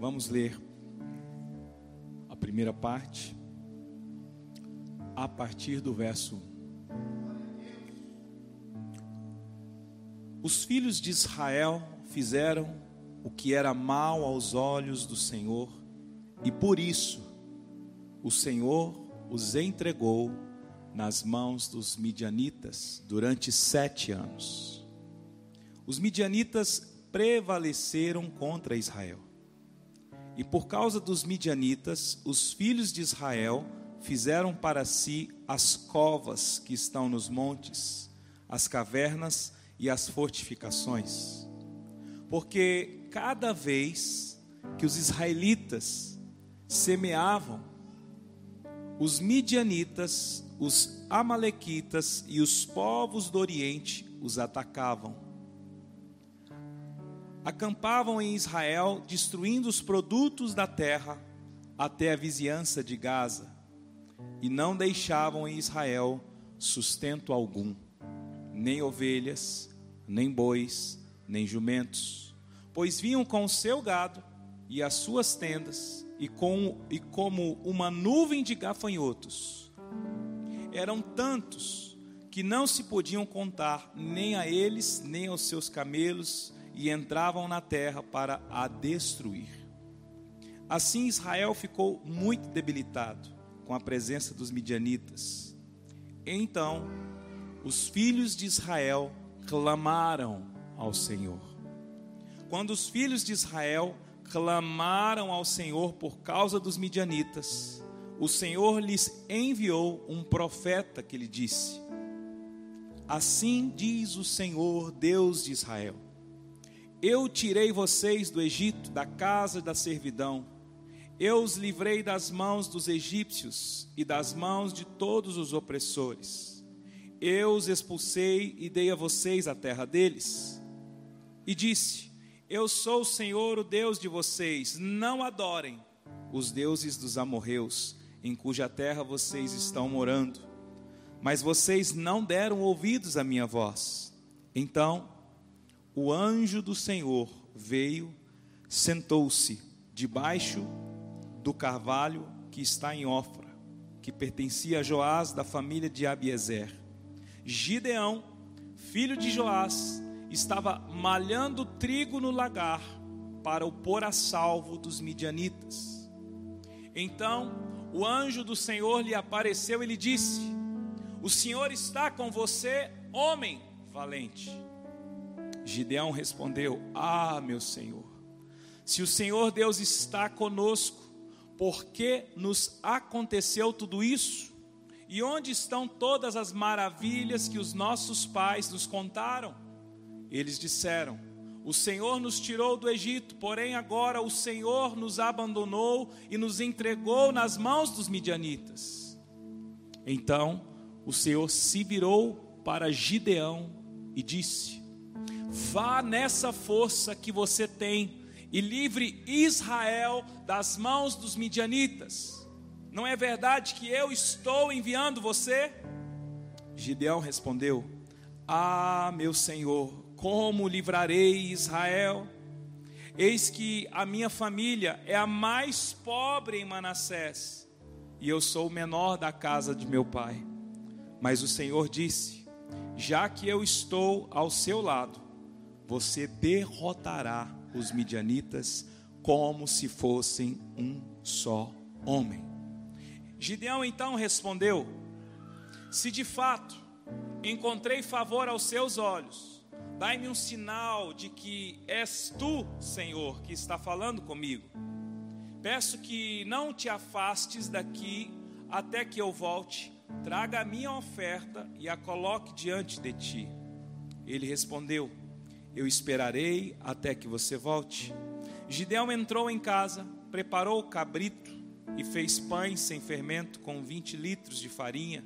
Vamos ler a primeira parte, a partir do verso 1. Os filhos de Israel fizeram o que era mal aos olhos do Senhor, e por isso o Senhor os entregou nas mãos dos midianitas durante sete anos. Os midianitas prevaleceram contra Israel. E por causa dos midianitas, os filhos de Israel fizeram para si as covas que estão nos montes, as cavernas e as fortificações. Porque cada vez que os israelitas semeavam, os midianitas, os amalequitas e os povos do Oriente os atacavam. Acampavam em Israel, destruindo os produtos da terra até a vizinhança de Gaza, e não deixavam em Israel sustento algum, nem ovelhas, nem bois, nem jumentos, pois vinham com o seu gado e as suas tendas, e, com, e como uma nuvem de gafanhotos. Eram tantos que não se podiam contar nem a eles, nem aos seus camelos, e entravam na terra para a destruir. Assim Israel ficou muito debilitado com a presença dos midianitas. Então, os filhos de Israel clamaram ao Senhor. Quando os filhos de Israel clamaram ao Senhor por causa dos midianitas, o Senhor lhes enviou um profeta que lhe disse: Assim diz o Senhor, Deus de Israel: Eu tirei vocês do Egito, da casa da servidão. Eu os livrei das mãos dos egípcios e das mãos de todos os opressores. Eu os expulsei e dei a vocês a terra deles. E disse: eu sou o Senhor, o Deus de vocês. Não adorem os deuses dos amorreus, em cuja terra vocês estão morando. Mas vocês não deram ouvidos à minha voz. Então, o anjo do Senhor veio, sentou-se debaixo do carvalho que está em Ofra, que pertencia a Joás da família de Abiezer. Gideão, filho de Joás, estava malhando trigo no lagar para o pôr a salvo dos midianitas. Então o anjo do Senhor lhe apareceu e lhe disse: O Senhor está com você, homem valente. Gideão respondeu: Ah, meu Senhor, se o Senhor Deus está conosco, por que nos aconteceu tudo isso? E onde estão todas as maravilhas que os nossos pais nos contaram? Eles disseram: O Senhor nos tirou do Egito, porém agora o Senhor nos abandonou e nos entregou nas mãos dos midianitas. Então o Senhor se virou para Gideão e disse: Vá nessa força que você tem e livre Israel das mãos dos midianitas. Não é verdade que eu estou enviando você? Gideão respondeu: Ah, meu Senhor, como livrarei Israel? Eis que a minha família é a mais pobre em Manassés, e eu sou o menor da casa de meu pai. Mas o Senhor disse: Já que eu estou ao seu lado, você derrotará os midianitas como se fossem um só homem. Gideão então respondeu: Se de fato encontrei favor aos seus olhos, Dai-me um sinal de que és tu, Senhor, que está falando comigo. Peço que não te afastes daqui até que eu volte. Traga a minha oferta e a coloque diante de ti. Ele respondeu: Eu esperarei até que você volte. Gideão entrou em casa, preparou o cabrito e fez pães sem fermento com 20 litros de farinha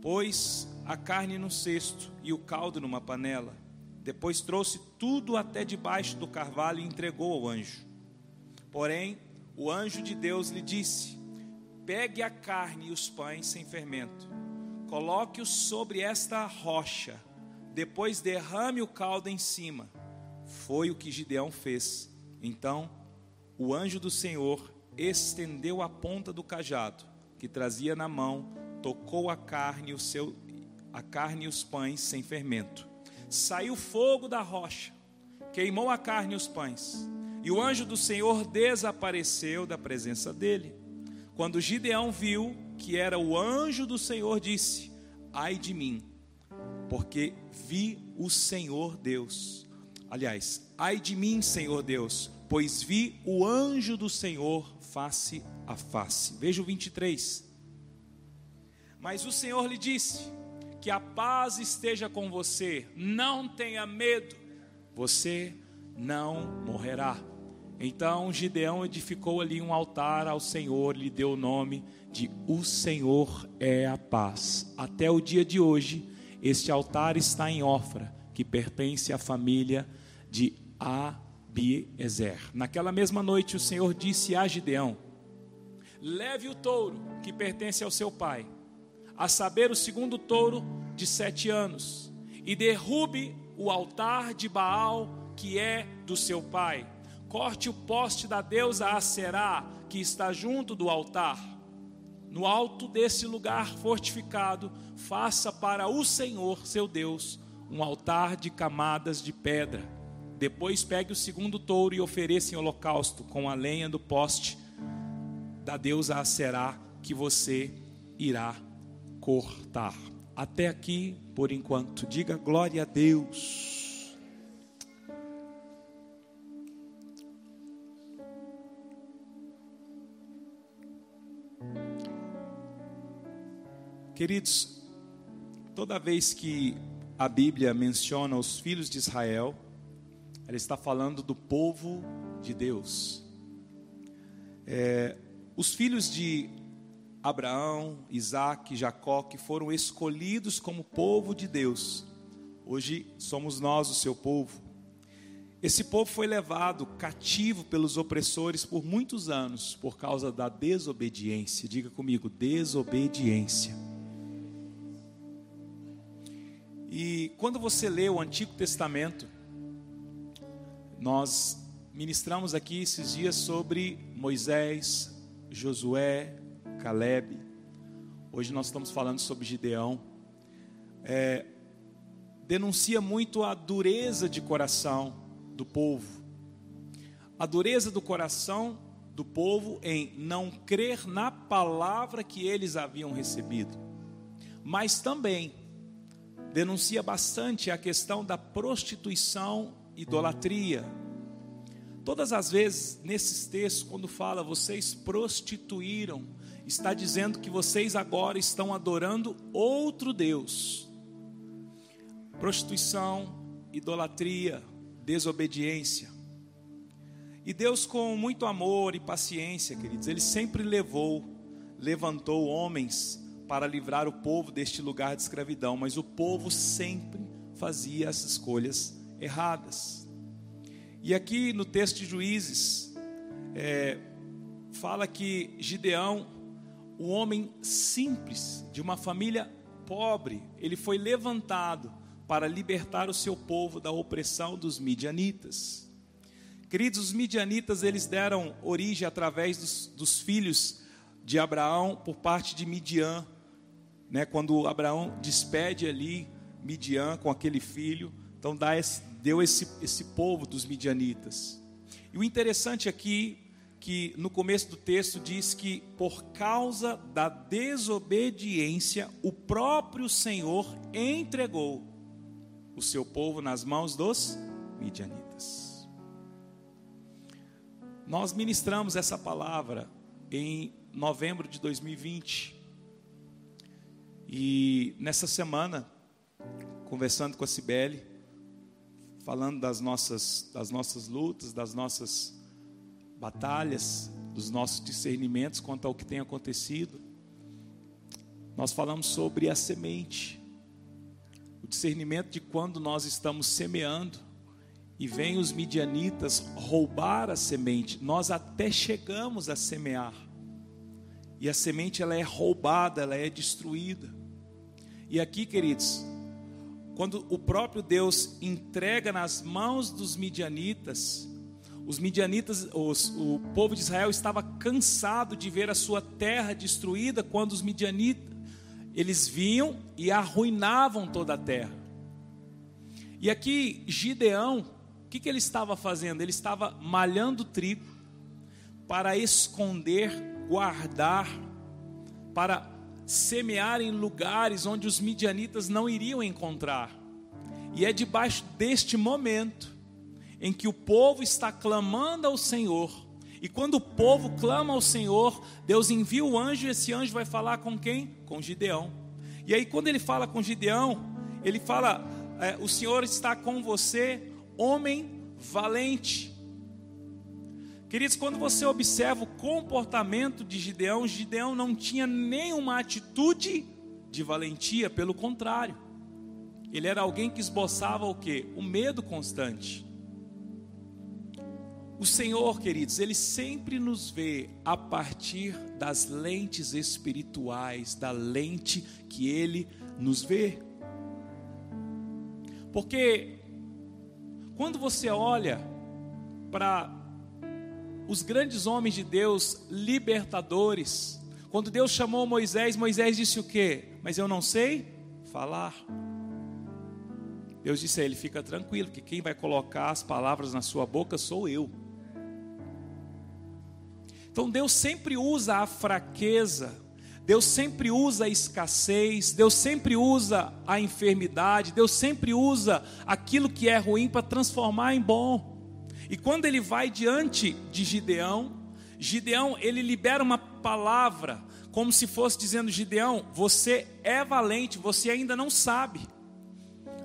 pôs a carne no cesto e o caldo numa panela. Depois trouxe tudo até debaixo do carvalho e entregou ao anjo. Porém, o anjo de Deus lhe disse: Pegue a carne e os pães sem fermento, coloque-os sobre esta rocha, depois derrame o caldo em cima. Foi o que Gideão fez. Então, o anjo do Senhor estendeu a ponta do cajado que trazia na mão, tocou a carne, o seu, a carne e os pães sem fermento. Saiu fogo da rocha, queimou a carne e os pães. E o anjo do Senhor desapareceu da presença dele. Quando Gideão viu que era o anjo do Senhor, disse: Ai de mim, porque vi o Senhor Deus. Aliás, ai de mim, Senhor Deus, pois vi o anjo do Senhor face a face. Veja o 23. Mas o Senhor lhe disse: Que a paz esteja com você, não tenha medo, você não morrerá. Então Gideão edificou ali um altar ao Senhor, lhe deu o nome de O Senhor é a paz. Até o dia de hoje, este altar está em Ofra, que pertence à família de Abiezer. Naquela mesma noite, o Senhor disse a Gideão: Leve o touro que pertence ao seu pai, a saber, o segundo touro de sete anos, e derrube o altar de Baal que é do seu pai. Corte o poste da deusa Aserá, que está junto do altar. No alto desse lugar fortificado, faça para o Senhor, seu Deus, um altar de camadas de pedra. Depois pegue o segundo touro e ofereça em holocausto com a lenha do poste da deusa será que você irá cortar. Até aqui, por enquanto, diga glória a Deus. Queridos, toda vez que a Bíblia menciona os filhos de Israel, ela está falando do povo de Deus. É, os filhos de Abraão, Isaac, Jacó, que foram escolhidos como povo de Deus, hoje somos nós o seu povo. Esse povo foi levado cativo pelos opressores por muitos anos por causa da desobediência. Diga comigo, desobediência. E quando você lê o Antigo Testamento, nós ministramos aqui esses dias sobre Moisés, Josué, Caleb. Hoje nós estamos falando sobre Gideão. É, denuncia muito a dureza de coração do povo. A dureza do coração do povo em não crer na palavra que eles haviam recebido. Mas também denuncia bastante a questão da prostituição, idolatria, Todas as vezes nesses textos, quando fala vocês prostituíram, está dizendo que vocês agora estão adorando outro Deus. Prostituição, idolatria, desobediência. E Deus, com muito amor e paciência, queridos, Ele sempre levou, levantou homens para livrar o povo deste lugar de escravidão, mas o povo sempre fazia as escolhas erradas. E aqui no texto de Juízes, é, fala que Gideão, o homem simples, de uma família pobre, ele foi levantado para libertar o seu povo da opressão dos midianitas. Queridos, os midianitas, eles deram origem através dos, dos filhos de Abraão por parte de Midian, né, quando Abraão despede ali Midian com aquele filho, então dá esse, deu esse, esse povo dos midianitas. E o interessante aqui que no começo do texto diz que por causa da desobediência o próprio Senhor entregou o seu povo nas mãos dos midianitas. Nós ministramos essa palavra em novembro de 2020. E nessa semana, conversando com a Cibele, falando das nossas, das nossas lutas, das nossas batalhas, dos nossos discernimentos quanto ao que tem acontecido. Nós falamos sobre a semente, o discernimento de quando nós estamos semeando e vem os midianitas roubar a semente. Nós até chegamos a semear. E a semente ela é roubada, ela é destruída. E aqui, queridos, quando o próprio Deus entrega nas mãos dos midianitas, os midianitas, os, o povo de Israel estava cansado de ver a sua terra destruída quando os midianitas eles vinham e arruinavam toda a terra. E aqui Gideão, o que, que ele estava fazendo? Ele estava malhando trigo para esconder, guardar, para semear em lugares onde os midianitas não iriam encontrar. E é debaixo deste momento em que o povo está clamando ao Senhor. E quando o povo clama ao Senhor, Deus envia o anjo e esse anjo vai falar com quem? Com Gideão. E aí, quando ele fala com Gideão, ele fala: é, O Senhor está com você, homem valente. Queridos, quando você observa o comportamento de Gideão, Gideão não tinha nenhuma atitude de valentia, pelo contrário. Ele era alguém que esboçava o que? O medo constante. O Senhor, queridos, Ele sempre nos vê a partir das lentes espirituais, da lente que Ele nos vê. Porque quando você olha para os grandes homens de Deus, libertadores, quando Deus chamou Moisés, Moisés disse o quê? Mas eu não sei falar. Deus disse a ele: fica tranquilo, que quem vai colocar as palavras na sua boca sou eu. Então Deus sempre usa a fraqueza, Deus sempre usa a escassez, Deus sempre usa a enfermidade, Deus sempre usa aquilo que é ruim para transformar em bom. E quando ele vai diante de Gideão, Gideão ele libera uma palavra, como se fosse dizendo: Gideão, você é valente, você ainda não sabe.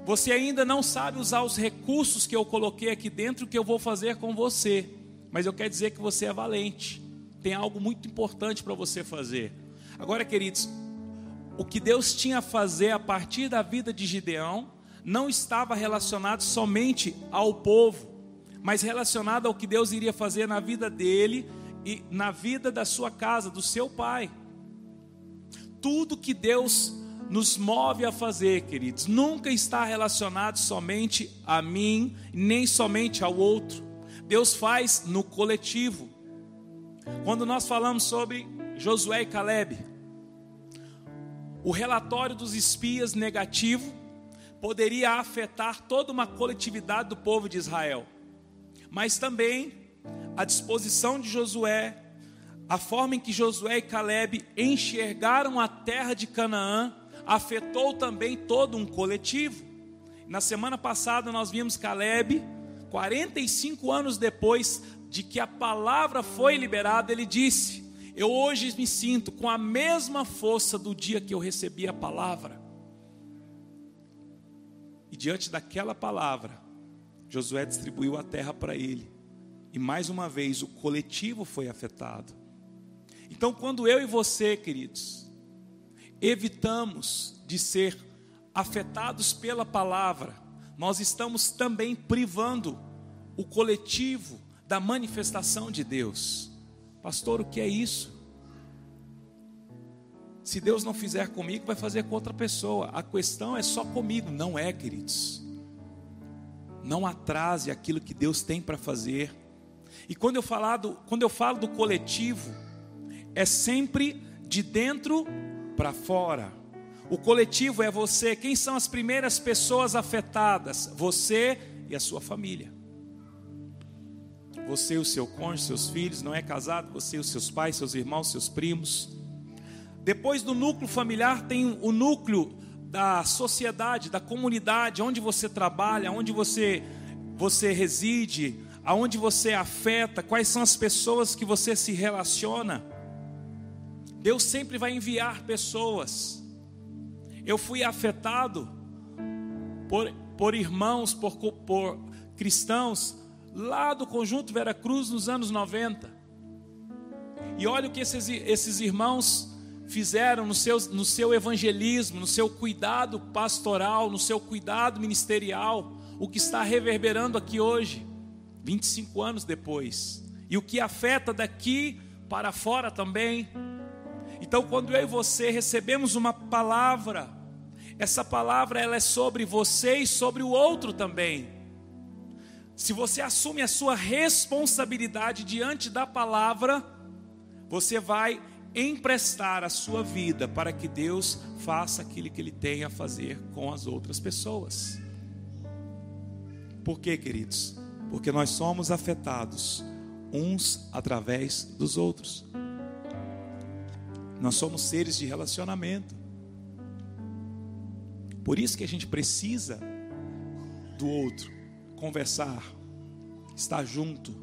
Você ainda não sabe usar os recursos que eu coloquei aqui dentro que eu vou fazer com você. Mas eu quero dizer que você é valente tem algo muito importante para você fazer. Agora, queridos, o que Deus tinha a fazer a partir da vida de Gideão não estava relacionado somente ao povo, mas relacionado ao que Deus iria fazer na vida dele e na vida da sua casa, do seu pai. Tudo que Deus nos move a fazer, queridos, nunca está relacionado somente a mim, nem somente ao outro. Deus faz no coletivo. Quando nós falamos sobre Josué e Caleb, o relatório dos espias negativo poderia afetar toda uma coletividade do povo de Israel, mas também a disposição de Josué, a forma em que Josué e Caleb enxergaram a terra de Canaã, afetou também todo um coletivo. Na semana passada nós vimos Caleb, 45 anos depois, de que a palavra foi liberada, ele disse: Eu hoje me sinto com a mesma força do dia que eu recebi a palavra. E diante daquela palavra, Josué distribuiu a terra para ele. E mais uma vez o coletivo foi afetado. Então, quando eu e você, queridos, evitamos de ser afetados pela palavra, nós estamos também privando o coletivo da manifestação de Deus. Pastor, o que é isso? Se Deus não fizer comigo, vai fazer com outra pessoa. A questão é só comigo. Não é, queridos. Não atrase aquilo que Deus tem para fazer. E quando eu, falar do, quando eu falo do coletivo, é sempre de dentro para fora. O coletivo é você. Quem são as primeiras pessoas afetadas? Você e a sua família. Você e o seu cônjuge, seus filhos, não é casado, você e os seus pais, seus irmãos, seus primos. Depois do núcleo familiar tem o núcleo da sociedade, da comunidade, onde você trabalha, onde você você reside, aonde você afeta, quais são as pessoas que você se relaciona. Deus sempre vai enviar pessoas. Eu fui afetado por, por irmãos, por, por cristãos lá do Conjunto Vera Cruz nos anos 90. E olha o que esses, esses irmãos fizeram no seu, no seu evangelismo, no seu cuidado pastoral, no seu cuidado ministerial, o que está reverberando aqui hoje, 25 anos depois, e o que afeta daqui para fora também. Então, quando eu e você recebemos uma palavra, essa palavra ela é sobre você e sobre o outro também. se você assume a sua responsabilidade diante da palavra, você vai emprestar a sua vida para que Deus faça aquilo que Ele tem a fazer com as outras pessoas. Por quê, queridos? Porque nós somos afetados uns através dos outros. Nós somos seres de relacionamento. Por isso que a gente precisa do outro, conversar, estar junto,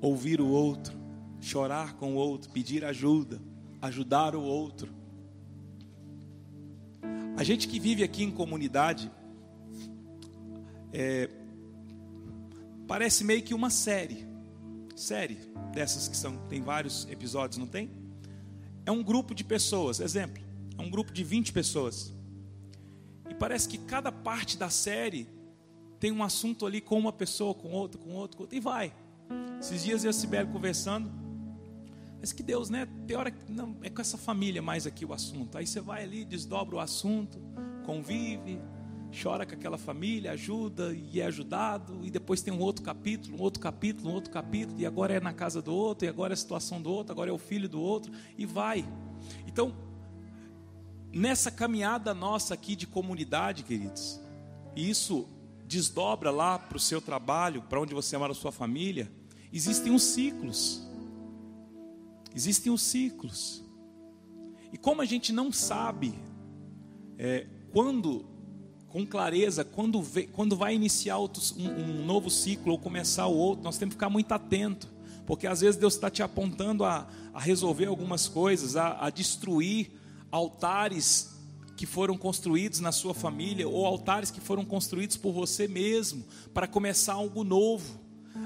ouvir o outro, chorar com o outro, pedir ajuda, ajudar o outro. A gente que vive aqui em comunidade, é, parece meio que uma série, série dessas que são, tem vários episódios, não tem? É um grupo de pessoas, exemplo, é um grupo de 20 pessoas. E parece que cada parte da série tem um assunto ali com uma pessoa, com outra, com outra, com outra e vai. Esses dias eu e a Sibeli conversando, mas que Deus, né? Tem hora que não, é com essa família mais aqui o assunto. Aí você vai ali, desdobra o assunto, convive, chora com aquela família, ajuda e é ajudado, e depois tem um outro capítulo, um outro capítulo, um outro capítulo, e agora é na casa do outro, e agora é a situação do outro, agora é o filho do outro, e vai. Então, nessa caminhada nossa aqui de comunidade, queridos, e isso desdobra lá para o seu trabalho, para onde você mora a sua família, existem os ciclos. Existem os ciclos. E como a gente não sabe é, quando, com clareza, quando, vê, quando vai iniciar outro, um, um, novo ciclo ou começar o outro, nós temos que ficar muito atento. Porque às vezes Deus está te apontando a, a, resolver algumas coisas, a, a destruir altares que foram construídos na sua família ou altares que foram construídos por você mesmo para começar algo novo.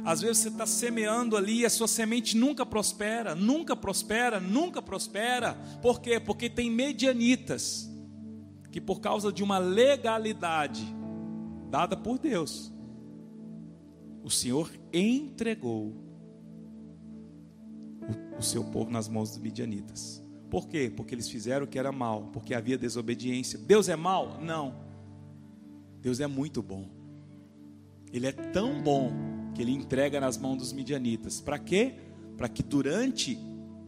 Às vezes você está semeando ali e a sua semente nunca prospera, nunca prospera, nunca prospera. Por quê? Porque tem medianitas que, por causa de uma legalidade dada por Deus, o Senhor entregou o, seu povo nas mãos dos medianitas. Por quê? Porque eles fizeram o que era mal, porque havia desobediência. Deus é mal? Não. Deus é muito bom. Ele é tão bom que ele entrega nas mãos dos midianitas. Para quê? Para que durante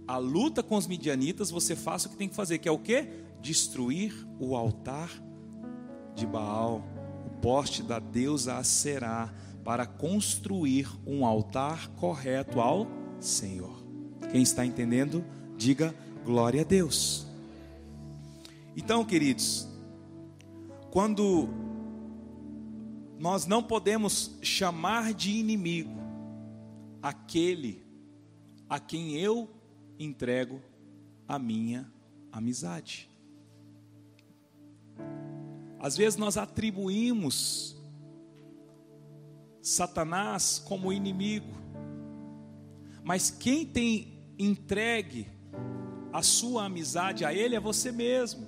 a luta com os midianitas você faça o que tem que fazer, que é o quê? Destruir o altar de Baal, o poste da deusa Aserá, para construir um altar correto ao Senhor. Quem está entendendo, diga glória a Deus. Então, queridos, quando nós não podemos chamar de inimigo aquele a quem eu entrego a minha amizade. Às vezes nós atribuímos Satanás como inimigo, mas quem tem entregue a sua amizade a ele é você mesmo,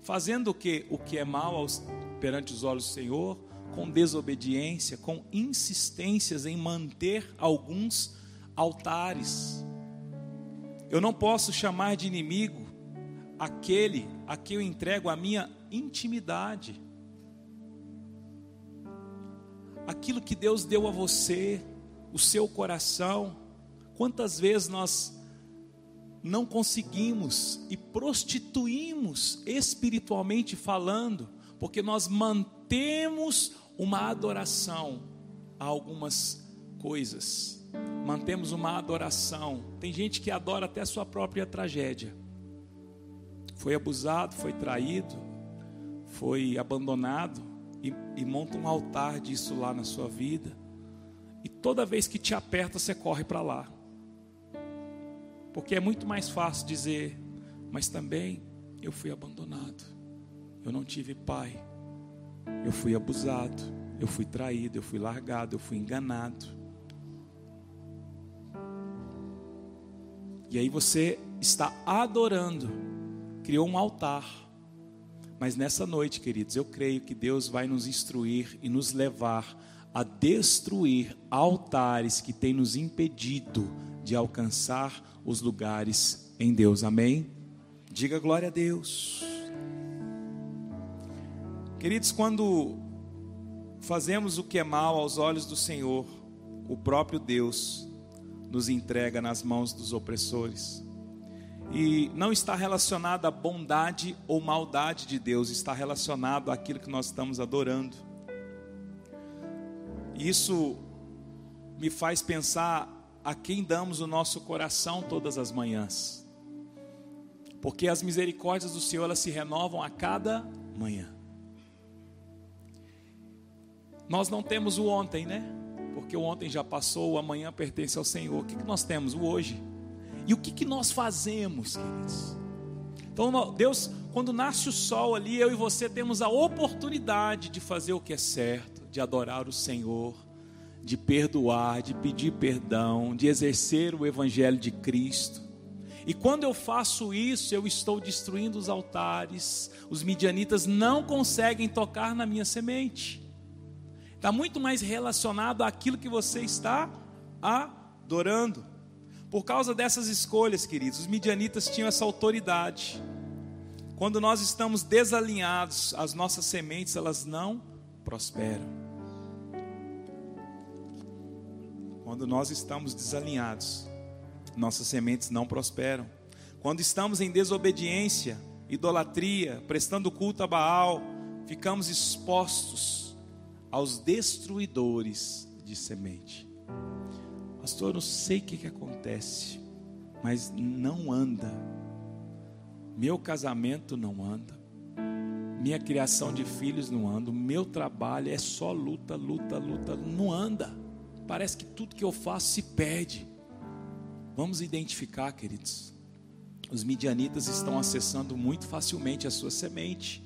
fazendo o que o que é mal aos, perante os olhos do Senhor, com desobediência, com insistências em manter alguns altares. Eu não posso chamar de inimigo aquele a quem eu entrego a minha intimidade. Aquilo que Deus deu a você, o seu coração. Quantas vezes nós não conseguimos e prostituímos espiritualmente falando, porque nós mantemos uma adoração a algumas coisas. Mantemos uma adoração. Tem gente que adora até a sua própria tragédia. Foi abusado, foi traído, foi abandonado e, e monta um altar disso lá na sua vida. E toda vez que te aperta, você corre para lá. Porque é muito mais fácil dizer, mas também eu fui abandonado, eu não tive pai, eu fui abusado, eu fui traído, eu fui largado, eu fui enganado. E aí você está adorando, criou um altar. Mas nessa noite, queridos, eu creio que Deus vai nos instruir e nos levar a destruir altares que têm nos impedido de alcançar os lugares em Deus. Amém? Diga glória a Deus. Queridos, quando fazemos o que é mal aos olhos do Senhor, o próprio Deus nos entrega nas mãos dos opressores. E não está relacionado à bondade ou maldade de Deus, está relacionado àquilo que nós estamos adorando. Isso me faz pensar a quem damos o nosso coração todas as manhãs. Porque as misericórdias do Senhor elas se renovam a cada manhã. Nós não temos o ontem, né? Porque o ontem já passou, o amanhã pertence ao Senhor. O que, que nós temos? O hoje. E o que, que nós fazemos, queridos? Então, Deus, quando nasce o sol ali, eu e você temos a oportunidade de fazer o que é certo, de adorar o Senhor, de perdoar, de pedir perdão, de exercer o Evangelho de Cristo. E quando eu faço isso, eu estou destruindo os altares, os midianitas não conseguem tocar na minha semente. Está muito mais relacionado àquilo que você está adorando. Por causa dessas escolhas, queridos, os midianitas tinham essa autoridade. Quando nós estamos desalinhados, as nossas sementes elas não prosperam. Quando nós estamos desalinhados, nossas sementes não prosperam. Quando estamos em desobediência, idolatria, prestando culto a Baal, ficamos expostos aos destruidores de semente. Pastor, eu não sei o que, que acontece, mas não anda. Meu casamento não anda. Minha criação de filhos não anda. Meu trabalho é só luta, luta, luta. Não anda. Parece que tudo que eu faço se perde. Vamos identificar, queridos. Os midianitas estão acessando muito facilmente a sua semente.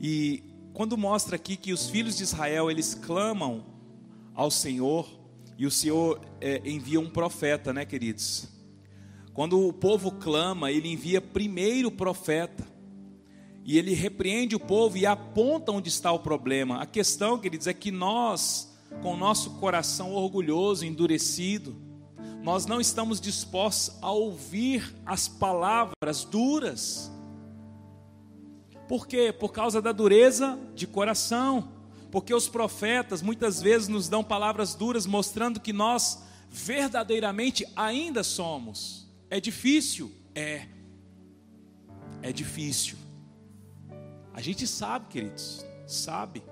E quando mostra aqui que os filhos de Israel eles clamam ao Senhor e o Senhor é, envia um profeta, né, queridos? Quando o povo clama, ele envia primeiro o profeta e ele repreende o povo e aponta onde está o problema. A questão, queridos, é que nós, com o nosso coração orgulhoso, endurecido, nós não estamos dispostos a ouvir as palavras duras por quê? Por causa da dureza de coração. Porque os profetas muitas vezes nos dão palavras duras, mostrando que nós verdadeiramente ainda somos. É difícil? É. É difícil. A gente sabe, queridos, sabe.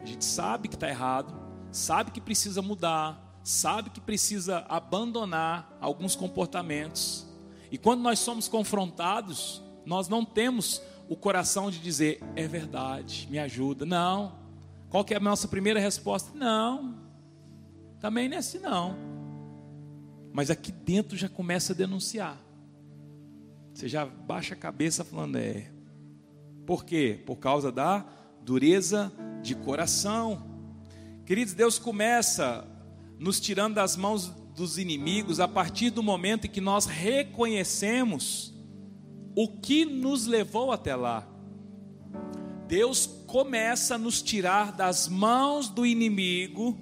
A gente sabe que está errado, sabe que precisa mudar, sabe que precisa abandonar alguns comportamentos. E quando nós somos confrontados, nós não temos o coração de dizer, é verdade, me ajuda. Não. Qual que é a nossa primeira resposta? Não. Também não é assim não. Mas aqui dentro já começa a denunciar. Você já baixa a cabeça falando, é. Por quê? Por causa da dureza de coração. Queridos, Deus começa nos tirando das mãos dos inimigos a partir do momento em que nós reconhecemos o que nos levou até lá. Deus começa a nos tirar das mãos do inimigo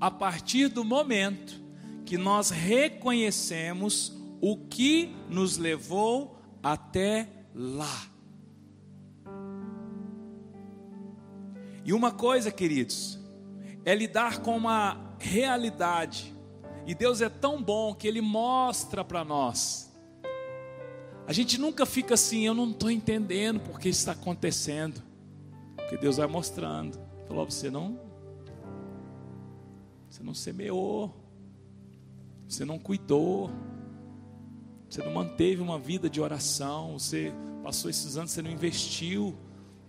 a partir do momento que nós reconhecemos o que nos levou até lá. E uma coisa, queridos, é lidar com uma realidade. E Deus é tão bom que Ele mostra para nós a gente nunca fica assim, eu não estou entendendo porque isso está acontecendo. Porque Deus vai mostrando. Falou, você não. Você não semeou. Você não cuidou. Você não manteve uma vida de oração. Você passou esses anos, você não investiu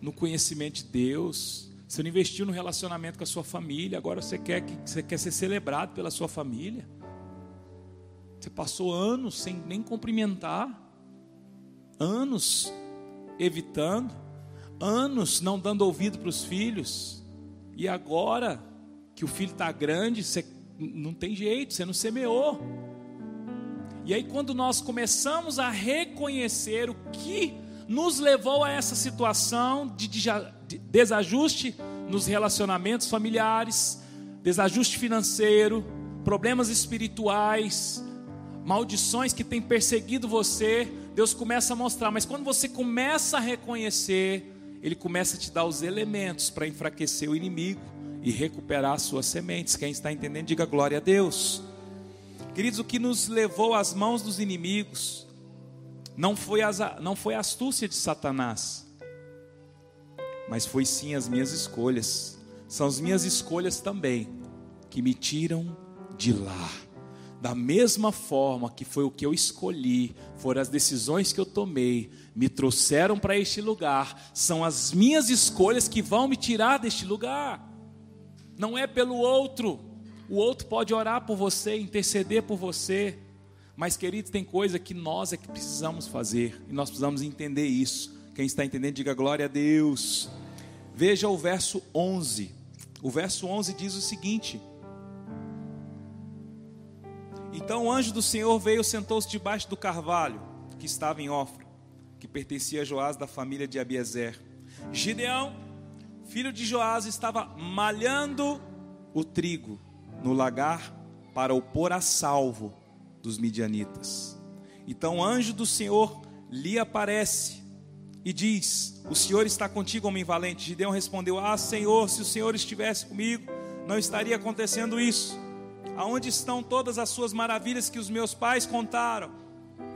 no conhecimento de Deus. Você não investiu no relacionamento com a sua família. Agora você quer, que, você quer ser celebrado pela sua família. Você passou anos sem nem cumprimentar anos evitando, anos não dando ouvido para os filhos, e agora que o filho está grande, você não tem jeito, você não semeou. E aí, quando nós começamos a reconhecer o que nos levou a essa situação de desajuste nos relacionamentos familiares, desajuste financeiro, problemas espirituais, maldições que têm perseguido você, Deus começa a mostrar, mas quando você começa a reconhecer, ele começa a te dar os elementos para enfraquecer o inimigo e recuperar suas sementes. Quem está entendendo, diga glória a Deus. Queridos, o que nos levou às mãos dos inimigos não foi, as, não foi a astúcia de Satanás, mas foi sim as minhas escolhas. São as minhas escolhas também que me tiram de lá. Da mesma forma que foi o que eu escolhi, foram as decisões que eu tomei, me trouxeram para este lugar, são as minhas escolhas que vão me tirar deste lugar. Não é pelo outro. O outro pode orar por você, interceder por você, mas queridos, tem coisa que nós é que precisamos fazer e nós precisamos entender isso. Quem está entendendo, diga glória a Deus. Veja o verso 11. O verso 11 diz o seguinte: Então o anjo do Senhor veio, sentou-se debaixo do carvalho que estava em Ofra, que pertencia a Joás da família de Abiezer. Gideão, filho de Joás, estava malhando o trigo no lagar para o pôr a salvo dos midianitas. Então o anjo do Senhor lhe aparece e diz: O Senhor está contigo, homem valente. Gideão respondeu: Ah, Senhor, se o Senhor estivesse comigo, não estaria acontecendo isso. Aonde estão todas as suas maravilhas que os meus pais contaram?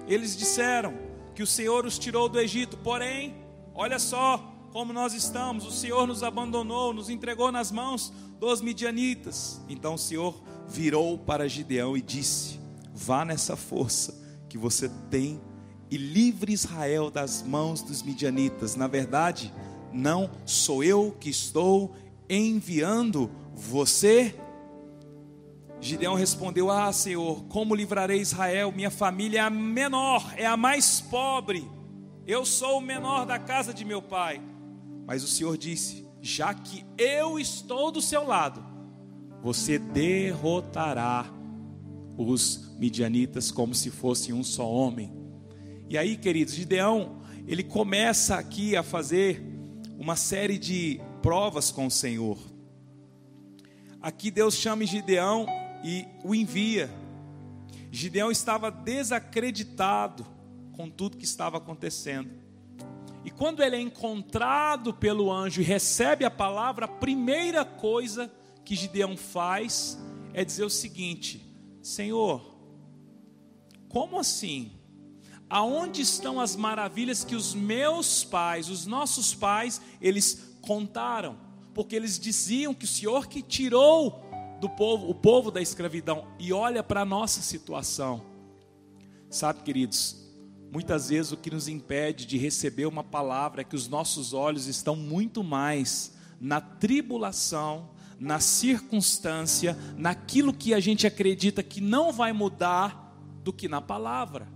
Eles disseram que o Senhor os tirou do Egito, porém, olha só como nós estamos: o Senhor nos abandonou, nos entregou nas mãos dos midianitas. Então o Senhor virou para Gideão e disse: Vá nessa força que você tem e livre Israel das mãos dos midianitas. Na verdade, não sou eu que estou enviando você. Gideão respondeu: Ah, Senhor, como livrarei Israel? Minha família é a menor, é a mais pobre. Eu sou o menor da casa de meu pai. Mas o Senhor disse: Já que eu estou do seu lado, você derrotará os midianitas como se fosse um só homem. E aí, queridos, Gideão, ele começa aqui a fazer uma série de provas com o Senhor. Aqui Deus chama Gideão e o envia. Gideão estava desacreditado com tudo que estava acontecendo. E quando ele é encontrado pelo anjo e recebe a palavra, a primeira coisa que Gideão faz é dizer o seguinte: Senhor, como assim? aonde estão as maravilhas que os meus pais, os nossos pais, eles contaram? Porque eles diziam que o Senhor que tirou do povo, o povo da escravidão, e olha para a nossa situação. Sabe, queridos, muitas vezes o que nos impede de receber uma palavra é que os nossos olhos estão muito mais na tribulação, na circunstância, naquilo que a gente acredita que não vai mudar, do que na palavra.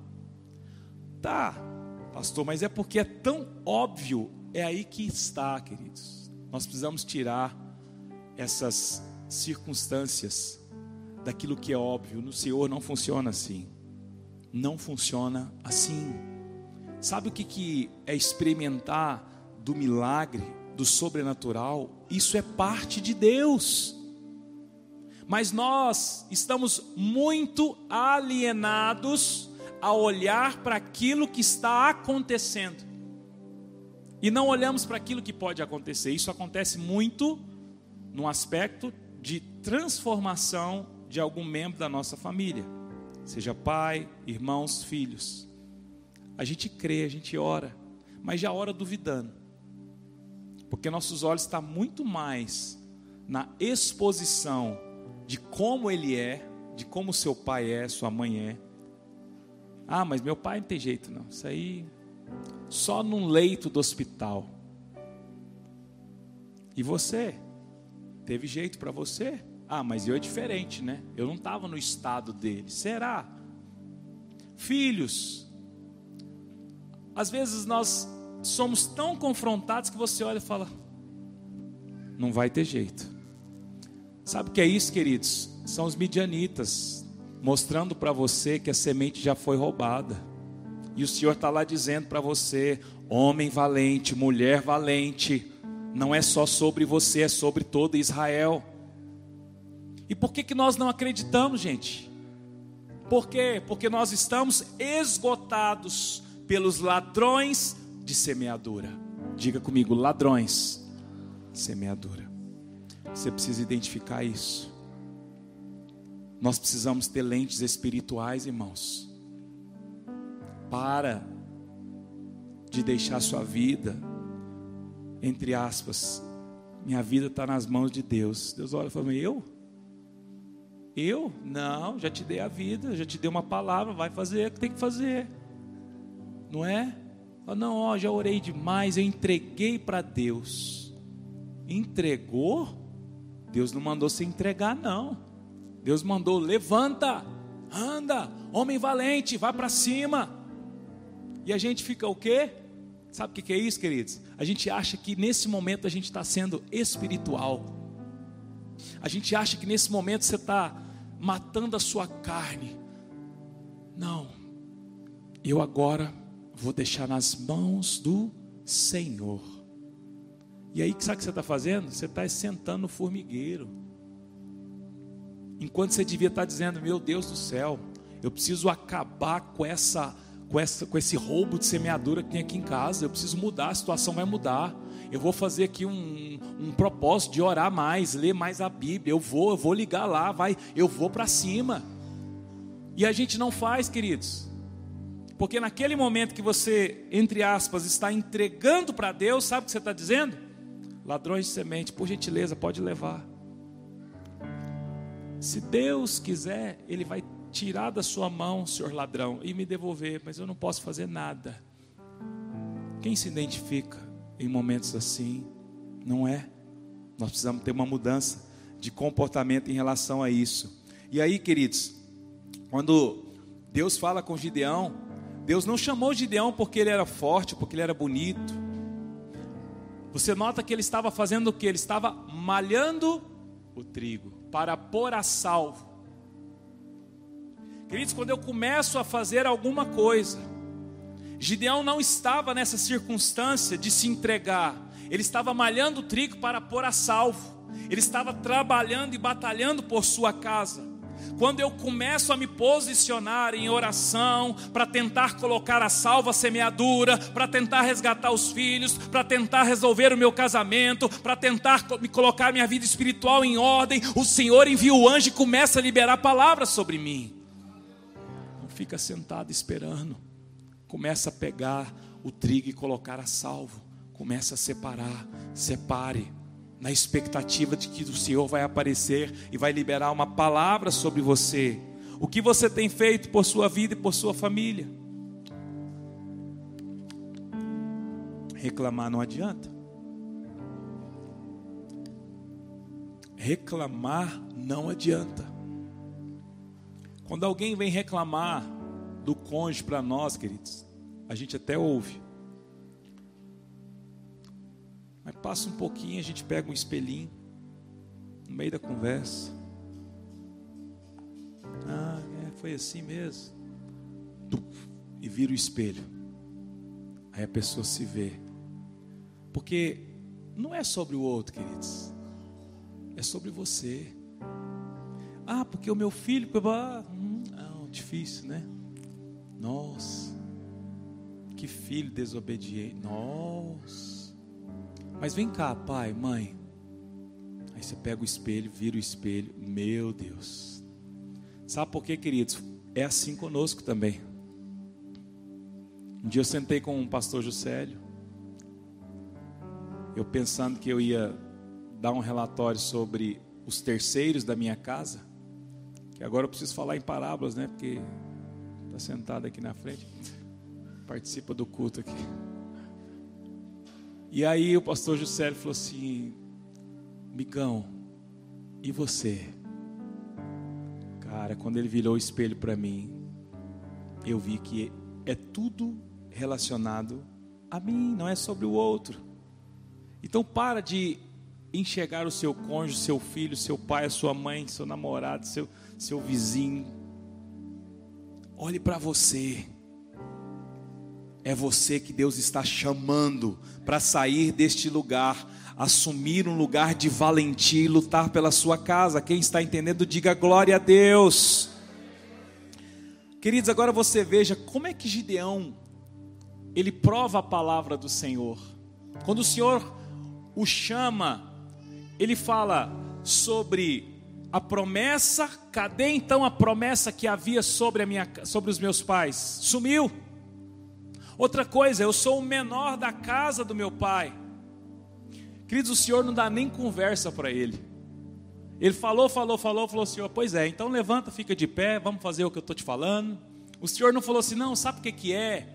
Tá, pastor, mas é porque é tão óbvio. É aí que está, queridos. Nós precisamos tirar essas circunstâncias daquilo que é óbvio. No Senhor não funciona assim. Não funciona assim. Sabe o que, que é experimentar do milagre, do sobrenatural? Isso é parte de Deus. Mas nós estamos muito alienados a olhar para aquilo que está acontecendo. E não olhamos para aquilo que pode acontecer. Isso acontece muito no aspecto de transformação de algum membro da nossa família, seja pai, irmãos, filhos. A gente crê, a gente ora, mas já ora duvidando, porque nossos olhos estão muito mais na exposição de como ele é, de como seu pai é, sua mãe é, ah, mas meu pai não tem jeito, não. Isso aí só num leito do hospital. E você? Teve jeito para você? Ah, mas eu é diferente, né? Eu não estava no estado dele. Será? Filhos, às vezes nós somos tão confrontados que você olha e fala: não vai ter jeito. Sabe o que é isso, queridos? São os midianitas mostrando para você que a semente já foi roubada. E o Senhor está lá dizendo para você, homem valente, mulher valente, não é só sobre você, é sobre todo Israel. E por que, que nós não acreditamos, gente? Por quê? Porque nós estamos esgotados pelos ladrões de semeadura. Diga comigo, ladrões, semeadura. Você precisa identificar isso. Nós precisamos ter lentes espirituais, irmãos. Para de deixar sua vida, entre aspas, minha vida está nas mãos de Deus. Deus olha e fala: Eu? Eu? Não, já te dei a vida, já te dei uma palavra, vai fazer o que tem que fazer. Não é? Não, ó, já orei demais, eu entreguei para Deus. Entregou? Deus não mandou se entregar, não. Deus mandou: levanta, anda, homem valente, vai para cima. E a gente fica o quê? Sabe o que é isso, queridos? A gente acha que nesse momento a gente está sendo espiritual. A gente acha que nesse momento você está matando a sua carne. Não. Eu agora vou deixar nas mãos do Senhor. E aí, sabe o que você está fazendo? Você está sentando no formigueiro. Enquanto você devia estar tá dizendo, meu Deus do céu, eu preciso acabar com essa, com essa, com esse roubo de semeadura que tem aqui em casa. Eu preciso mudar, a situação vai mudar. Eu vou fazer aqui um, um propósito de orar mais, ler mais a Bíblia. Eu vou, eu vou ligar lá, vai, eu vou para cima. E a gente não faz, queridos. Porque naquele momento que você, entre aspas, está entregando para Deus, sabe o que você está dizendo? Ladrões de semente, por gentileza, pode levar. Se Deus quiser, Ele vai tirar da sua mão, senhor ladrão, e me devolver, mas eu não posso fazer nada. Quem se identifica em momentos assim, não é? Nós precisamos ter uma mudança de comportamento em relação a isso. E aí, queridos, quando Deus fala com Gideão, Deus não chamou Gideão porque ele era forte, porque ele era bonito. Você nota que ele estava fazendo o que? Ele estava malhando o trigo para pôr a salvo. Queridos, quando eu começo a fazer alguma coisa, Gideão não estava nessa circunstância de se entregar, ele estava malhando o trigo para pôr a salvo, ele estava trabalhando e batalhando por sua casa. Quando eu começo a me posicionar em oração para tentar colocar a salva semeadura, para tentar resgatar os filhos, para tentar resolver o meu casamento, para tentar me colocar minha vida espiritual em ordem, o Senhor envia o anjo e começa a liberar palavras sobre mim. Fica sentado esperando. Começa a pegar o trigo e colocar a salvo. Começa a separar. Separe na expectativa de que o Senhor vai aparecer e vai liberar uma palavra sobre você. O que você tem feito por sua vida e por sua família? Reclamar não adianta. Reclamar não adianta. Quando alguém vem reclamar do cônjuge para nós, queridos, a gente até ouve. Mas passa um pouquinho, a gente pega um espelhinho no meio da conversa. Ah, é, foi assim mesmo. E vira o espelho. Aí a pessoa se vê. Porque não é sobre o outro, queridos. É sobre você. Ah, porque o meu filho. Difícil, né? Nossa. Que filho desobediente. Nossa. Mas vem cá, pai, mãe. Aí você pega o espelho, vira o espelho. Meu Deus. Sabe por quê, queridos? É assim conosco também. Um dia eu sentei com um pastor Juscelio. Eu pensando que eu ia dar um relatório sobre os terceiros da minha casa. Que agora eu preciso falar em parábolas, né? Porque está sentado aqui na frente. Participa do culto aqui. E aí o pastor Juscelio falou assim: Migão, e você? Cara, quando ele virou o espelho para mim, eu vi que é tudo relacionado a mim, não é sobre o outro. Então para de enxergar o seu cônjuge, seu filho, seu pai, a sua mãe, seu namorado, seu, seu vizinho. Olhe para você. É você que Deus está chamando para sair deste lugar, assumir um lugar de valentia e lutar pela sua casa. Quem está entendendo, diga glória a Deus. Queridos, agora você veja como é que Gideão ele prova a palavra do Senhor. Quando o Senhor o chama, ele fala sobre a promessa. Cadê então a promessa que havia sobre, a minha, sobre os meus pais? Sumiu. Outra coisa, eu sou o menor da casa do meu pai. Queridos, o Senhor não dá nem conversa para ele. Ele falou, falou, falou, falou, Senhor, pois é, então levanta, fica de pé, vamos fazer o que eu estou te falando. O Senhor não falou assim, não, sabe o que, que é?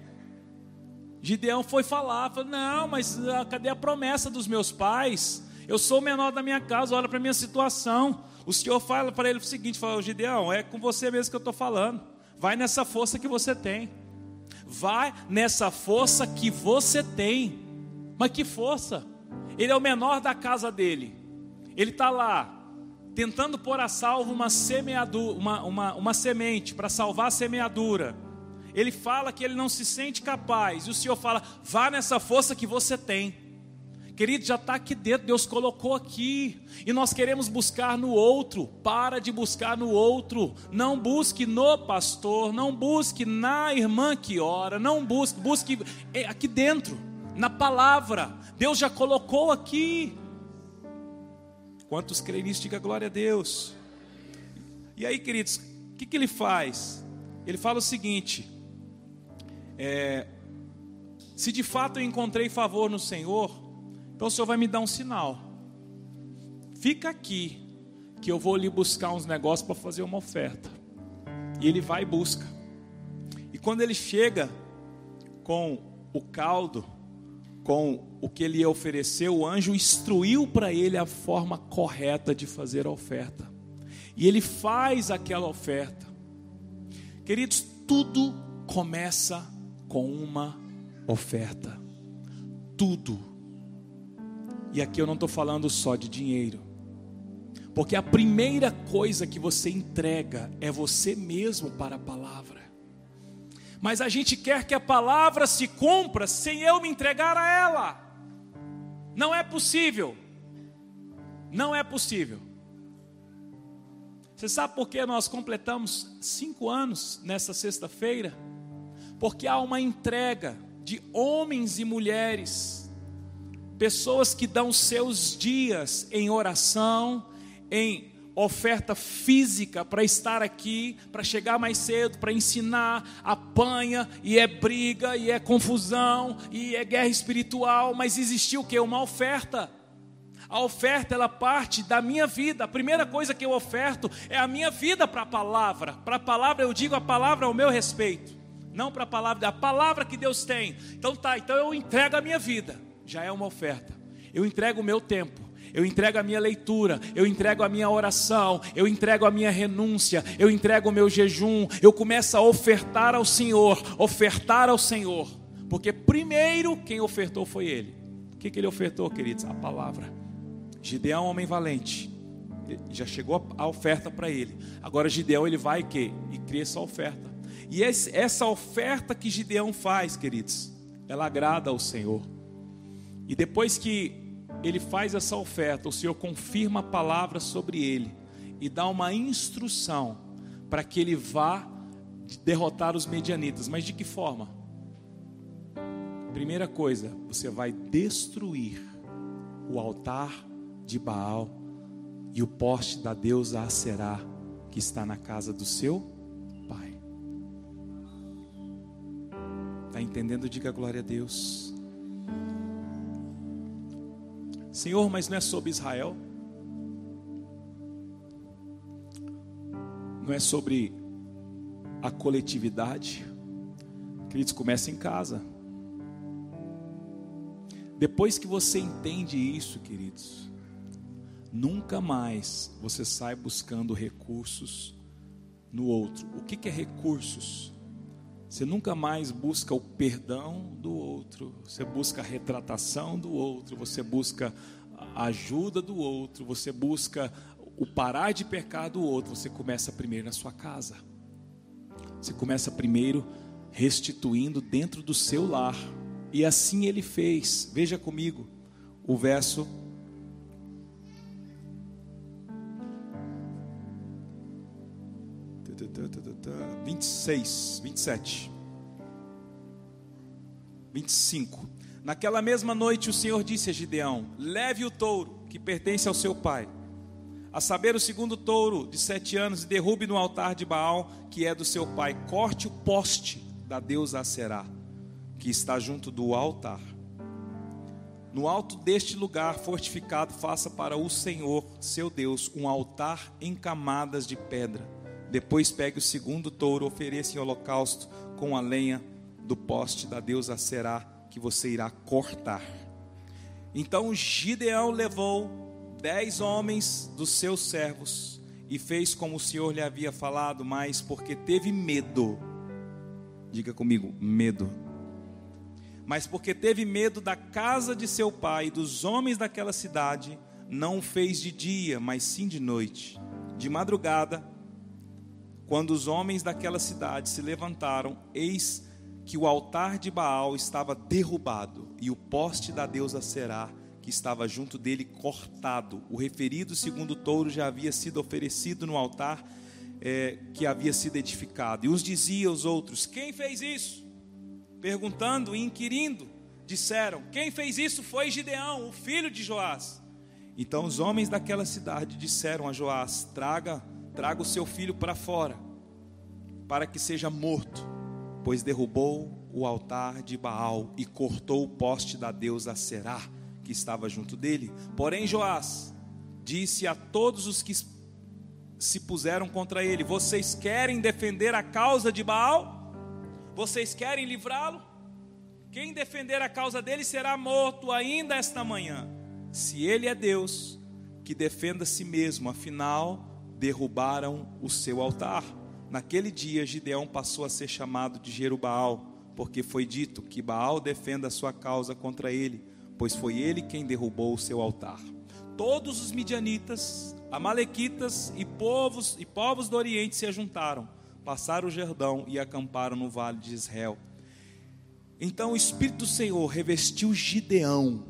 Gideão foi falar, falou, não, mas uh, cadê a promessa dos meus pais? Eu sou o menor da minha casa, olha para a minha situação. O Senhor fala para ele o seguinte: fala, Gideão, é com você mesmo que eu estou falando. Vai nessa força que você tem. Vai nessa força que você tem. Mas que força? Ele é o menor da casa dele. Ele está lá, tentando pôr a salvo uma, semeadura, uma, uma, uma semente para salvar a semeadura. Ele fala que ele não se sente capaz, e o Senhor fala: vá nessa força que você tem. Querido, já está aqui dentro, Deus colocou aqui, e nós queremos buscar no outro. Para de buscar no outro, não busque no pastor, não busque na irmã que ora, não busque, busque é, aqui dentro, na palavra. Deus já colocou aqui. Quantos creem nisso, diga glória a Deus. E aí, queridos, o que, que ele faz? Ele fala o seguinte: é, se de fato eu encontrei favor no Senhor, então o Senhor vai me dar um sinal. Fica aqui, que eu vou lhe buscar uns negócios para fazer uma oferta. E ele vai e busca. E quando ele chega com o caldo, com o que ele ia oferecer, o anjo instruiu para ele a forma correta de fazer a oferta. E ele faz aquela oferta. Queridos, tudo começa com uma oferta. Tudo e aqui eu não estou falando só de dinheiro, porque a primeira coisa que você entrega é você mesmo para a palavra. Mas a gente quer que a palavra se cumpra sem eu me entregar a ela. Não é possível. Não é possível. Você sabe por que nós completamos cinco anos nessa sexta-feira? Porque há uma entrega de homens e mulheres pessoas que dão seus dias em oração, em oferta física para estar aqui, para chegar mais cedo, para ensinar, apanha e é briga e é confusão e é guerra espiritual, mas existiu o que? Uma oferta. A oferta ela parte da minha vida. A primeira coisa que eu oferto é a minha vida para a palavra. Para a palavra eu digo a palavra ao meu respeito, não para a palavra, a palavra que Deus tem. Então tá, então eu entrego a minha vida já é uma oferta. Eu entrego o meu tempo, eu entrego a minha leitura, eu entrego a minha oração, eu entrego a minha renúncia, eu entrego o meu jejum, eu começo a ofertar ao Senhor, ofertar ao Senhor, porque primeiro quem ofertou foi Ele. O que, que ele ofertou, queridos? A palavra. Gideão, homem valente, já chegou a oferta para ele. Agora Gideão ele vai que e cria essa oferta. E essa oferta que Gideão faz, queridos, ela agrada ao Senhor. E depois que ele faz essa oferta, o Senhor confirma a palavra sobre ele e dá uma instrução para que ele vá derrotar os medianitas. Mas de que forma? Primeira coisa, você vai destruir o altar de Baal e o poste da deusa Aserá que está na casa do seu pai. Está entendendo? Diga glória a Deus. Senhor, mas não é sobre Israel? Não é sobre a coletividade? Queridos, começa em casa. Depois que você entende isso, queridos, nunca mais você sai buscando recursos no outro. O que, que é recursos? Você nunca mais busca o perdão do outro, você busca a retratação do outro, você busca a ajuda do outro, você busca o parar de pecar do outro. Você começa primeiro na sua casa, você começa primeiro restituindo dentro do seu lar, e assim ele fez. Veja comigo o verso vinte e seis, vinte e sete, vinte e cinco. Naquela mesma noite, o Senhor disse a Gideão: Leve o touro que pertence ao seu pai, a saber, o segundo touro de sete anos, e derrube no altar de Baal, que é do seu pai. Corte o poste da deusa Aserá, que está junto do altar. No alto deste lugar fortificado, faça para o Senhor, seu Deus, um altar em camadas de pedra. Depois pegue o segundo touro, ofereça em holocausto com a lenha do poste da deusa Será, que você irá cortar. Então Gideão levou dez homens dos seus servos e fez como o Senhor lhe havia falado, mas porque teve medo, diga comigo, medo mas porque teve medo da casa de seu pai e dos homens daquela cidade, não fez de dia, mas sim de noite. De madrugada, quando os homens daquela cidade se levantaram, eis que o altar de Baal estava derrubado e o poste da deusa Será, que estava junto dele, cortado. O referido segundo touro já havia sido oferecido no altar é, que havia sido edificado. E uns diziam aos outros: Quem fez isso? perguntando e inquirindo, disseram: Quem fez isso foi Gideão, o filho de Joás. Então os homens daquela cidade disseram a Joás: Traga, traga o seu filho para fora, para que seja morto, pois derrubou o altar de Baal e cortou o poste da deusa Será, que estava junto dele. Porém, Joás disse a todos os que se puseram contra ele: Vocês querem defender a causa de Baal? Vocês querem livrá-lo? Quem defender a causa dele será morto ainda esta manhã. Se ele é Deus, que defenda a si mesmo, afinal, derrubaram o seu altar. Naquele dia, Gideão passou a ser chamado de Jerubaal, porque foi dito que Baal defenda a sua causa contra ele, pois foi ele quem derrubou o seu altar. Todos os midianitas, amalequitas e povos e povos do Oriente se ajuntaram passaram o Jordão e acamparam no vale de Israel. Então o Espírito do Senhor revestiu Gideão.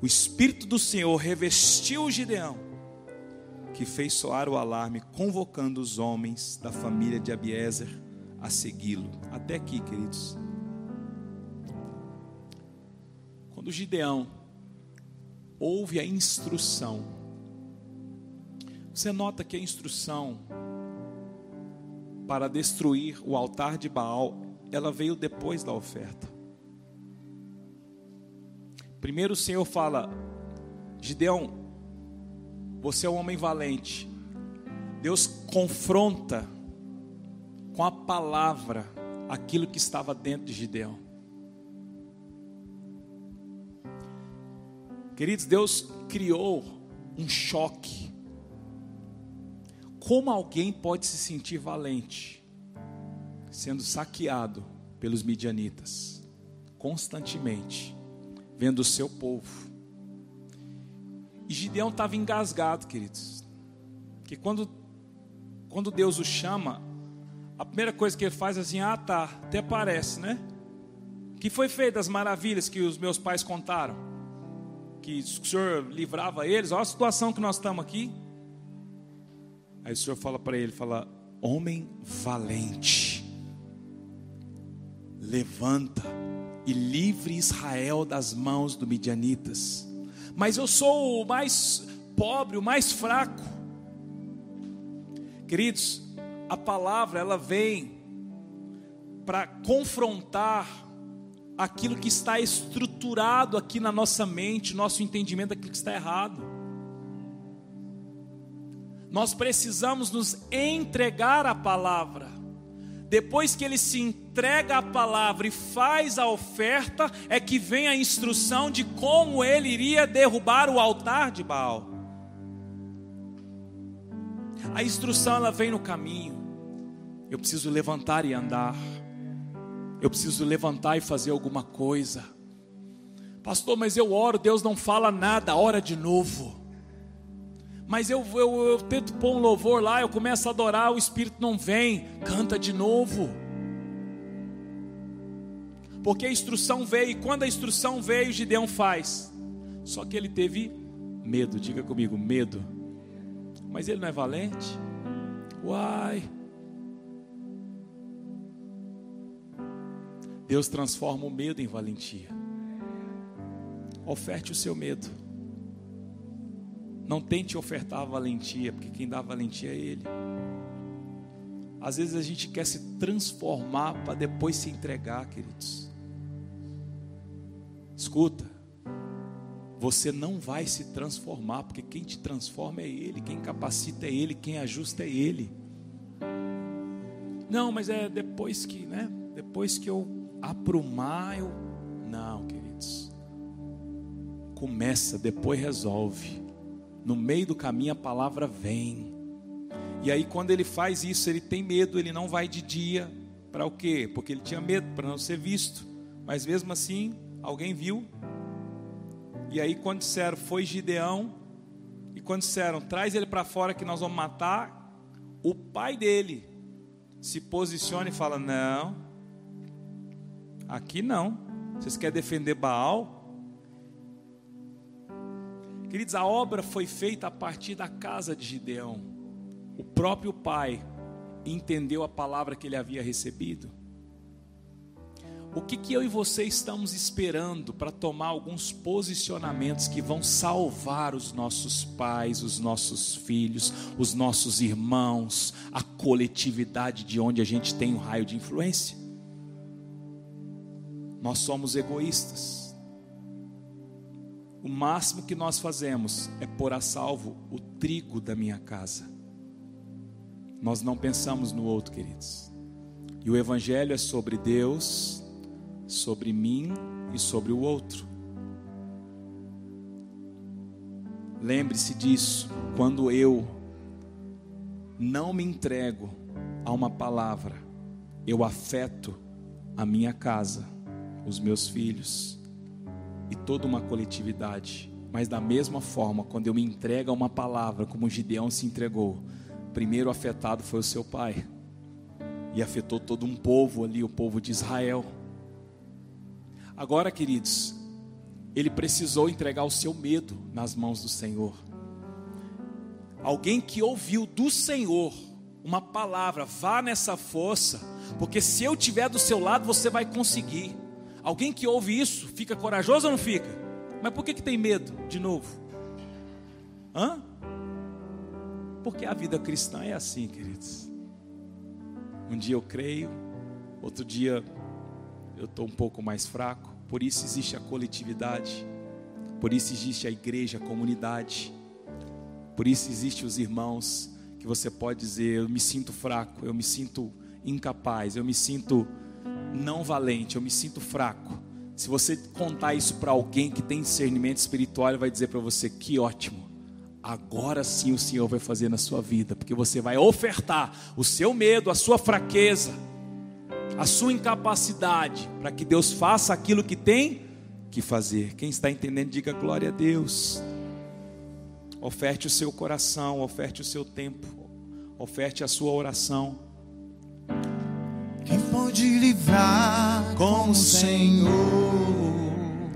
O Espírito do Senhor revestiu Gideão, que fez soar o alarme, convocando os homens da família de Abiezer a segui-lo. Até aqui, queridos. Quando Gideão ouve a instrução, você nota que a instrução para destruir o altar de Baal, ela veio depois da oferta. Primeiro o Senhor fala: Gideão, você é um homem valente. Deus confronta com a palavra aquilo que estava dentro de Gideão. Queridos, Deus criou um choque como alguém pode se sentir valente sendo saqueado pelos midianitas constantemente, vendo o seu povo? E Gideão estava engasgado, queridos. Que quando, quando Deus o chama, a primeira coisa que ele faz é assim: ah, tá, até parece, né? Que foi feito as maravilhas que os meus pais contaram, que o Senhor livrava eles. Olha a situação que nós estamos aqui. Aí o Senhor fala para ele, fala: "Homem valente, levanta e livre Israel das mãos do midianitas. Mas eu sou o mais pobre, o mais fraco." Queridos, a palavra ela vem para confrontar aquilo que está estruturado aqui na nossa mente, nosso entendimento daquilo que está errado. Nós precisamos nos entregar à palavra. Depois que ele se entrega à palavra e faz a oferta, é que vem a instrução de como ele iria derrubar o altar de Baal. A instrução ela vem no caminho. Eu preciso levantar e andar. Eu preciso levantar e fazer alguma coisa. Pastor, mas eu oro, Deus não fala nada, ora de novo mas eu, eu, eu tento pôr um louvor lá, eu começo a adorar, o Espírito não vem, canta de novo. Porque a instrução veio, e quando a instrução veio, Gideão faz. Só que ele teve medo, diga comigo, medo. Mas ele não é valente? Uai. Deus transforma o medo em valentia. Oferte o seu medo. Não tente ofertar a valentia, porque quem dá valentia é Ele. Às vezes a gente quer se transformar para depois se entregar, queridos. Escuta, você não vai se transformar, porque quem te transforma é Ele, quem capacita é Ele, quem ajusta é Ele. Não, mas é depois que, né? Depois que eu aprumar, eu. Não, queridos. Começa, depois resolve. No meio do caminho a palavra vem. E aí, quando ele faz isso, ele tem medo, ele não vai de dia. Para o quê? Porque ele tinha medo, para não ser visto. Mas mesmo assim, alguém viu. E aí, quando disseram, foi Gideão. E quando disseram, traz ele para fora que nós vamos matar. O pai dele se posiciona e fala: Não, aqui não. Vocês querem defender Baal? Queridos, a obra foi feita a partir da casa de Gideão. O próprio pai entendeu a palavra que ele havia recebido. O que, que eu e você estamos esperando para tomar alguns posicionamentos que vão salvar os nossos pais, os nossos filhos, os nossos irmãos, a coletividade de onde a gente tem um raio de influência? Nós somos egoístas. O máximo que nós fazemos é pôr a salvo o trigo da minha casa. Nós não pensamos no outro, queridos. E o Evangelho é sobre Deus, sobre mim e sobre o outro. Lembre-se disso, quando eu não me entrego a uma palavra, eu afeto a minha casa, os meus filhos, e toda uma coletividade. Mas da mesma forma, quando eu me entrego a uma palavra, como Gideão se entregou, primeiro afetado foi o seu pai. E afetou todo um povo ali, o povo de Israel. Agora, queridos, ele precisou entregar o seu medo nas mãos do Senhor. Alguém que ouviu do Senhor uma palavra, vá nessa força, porque se eu tiver do seu lado, você vai conseguir. Alguém que ouve isso fica corajoso ou não fica? Mas por que, que tem medo de novo? Hã? Porque a vida cristã é assim, queridos. Um dia eu creio, outro dia eu estou um pouco mais fraco. Por isso existe a coletividade, por isso existe a igreja, a comunidade, por isso existe os irmãos que você pode dizer: eu me sinto fraco, eu me sinto incapaz, eu me sinto não valente, eu me sinto fraco. Se você contar isso para alguém que tem discernimento espiritual, ele vai dizer para você: que ótimo. Agora sim o Senhor vai fazer na sua vida, porque você vai ofertar o seu medo, a sua fraqueza, a sua incapacidade, para que Deus faça aquilo que tem que fazer. Quem está entendendo, diga glória a Deus. Oferte o seu coração, oferte o seu tempo, oferte a sua oração. Quem pode livrar como o Senhor?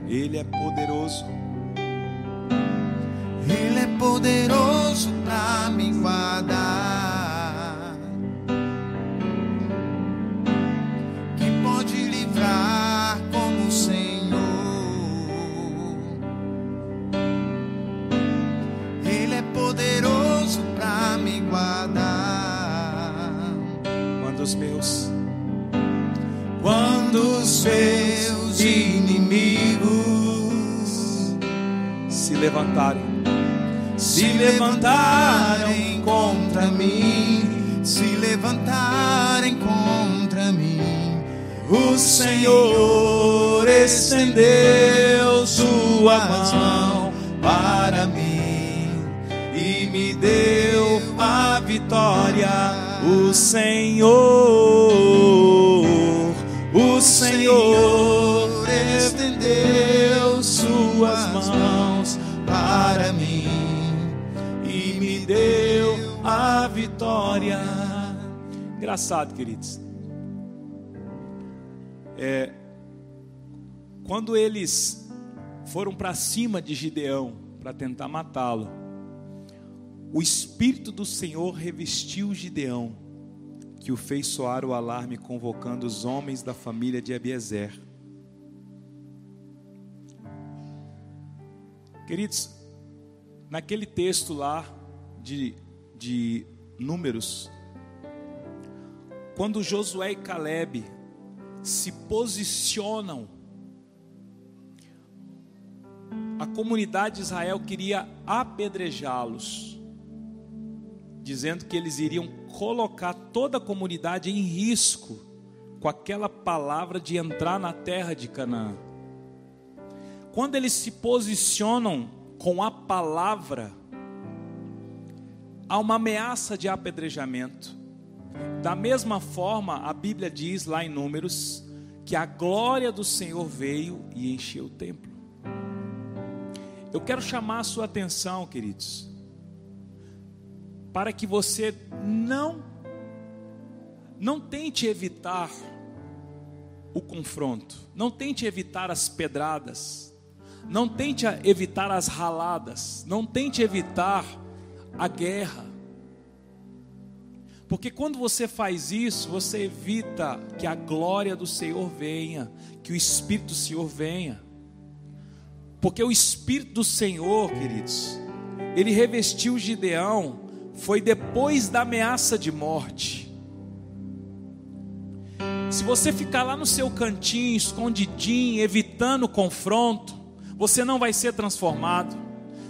Ele é poderoso. Ele é poderoso para me guardar. Os meus. Quando os seus inimigos se levantarem, se levantarem contra mim, se levantarem contra mim, o Senhor estendeu sua mão para mim e me deu vitória, o Senhor. O Senhor estendeu suas mãos para mim e me deu a vitória. Engraçado, queridos. É, quando eles foram para cima de Gideão para tentar matá-lo, o Espírito do Senhor revestiu Gideão que o fez soar o alarme convocando os homens da família de Abiezer. Queridos, naquele texto lá de, de Números, quando Josué e Caleb se posicionam, a comunidade de Israel queria apedrejá-los, dizendo que eles iriam colocar toda a comunidade em risco com aquela palavra de entrar na terra de Canaã. Quando eles se posicionam com a palavra, há uma ameaça de apedrejamento. Da mesma forma, a Bíblia diz lá em Números que a glória do Senhor veio e encheu o templo. Eu quero chamar a sua atenção, queridos, para que você não não tente evitar o confronto, não tente evitar as pedradas, não tente evitar as raladas, não tente evitar a guerra. Porque quando você faz isso, você evita que a glória do Senhor venha, que o Espírito do Senhor venha. Porque o Espírito do Senhor, queridos, ele revestiu Gideão, foi depois da ameaça de morte. Se você ficar lá no seu cantinho, escondidinho, evitando o confronto, você não vai ser transformado.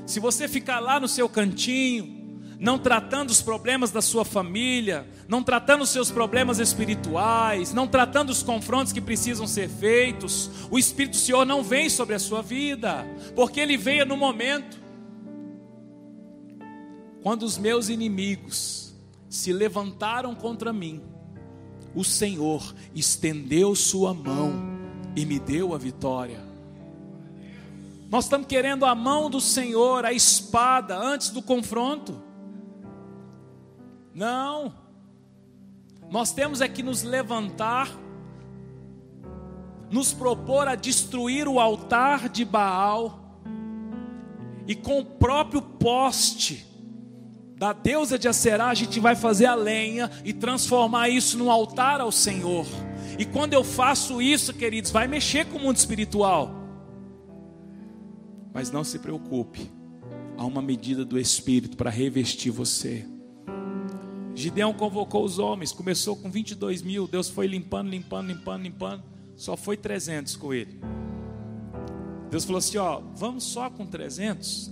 Se você ficar lá no seu cantinho, não tratando os problemas da sua família, não tratando os seus problemas espirituais, não tratando os confrontos que precisam ser feitos, o Espírito do Senhor não vem sobre a sua vida, porque ele veio no momento quando os meus inimigos se levantaram contra mim, o Senhor estendeu sua mão e me deu a vitória. Nós estamos querendo a mão do Senhor, a espada, antes do confronto. Não. Nós temos é que nos levantar, nos propor a destruir o altar de Baal, e com o próprio poste da deusa de Acerá, a gente vai fazer a lenha e transformar isso num altar ao Senhor. E quando eu faço isso, queridos, vai mexer com o mundo espiritual. Mas não se preocupe, há uma medida do Espírito para revestir você. Gideão convocou os homens, começou com 22 mil, Deus foi limpando, limpando, limpando, limpando, só foi 300 com ele. Deus falou assim: ó, vamos só com 300,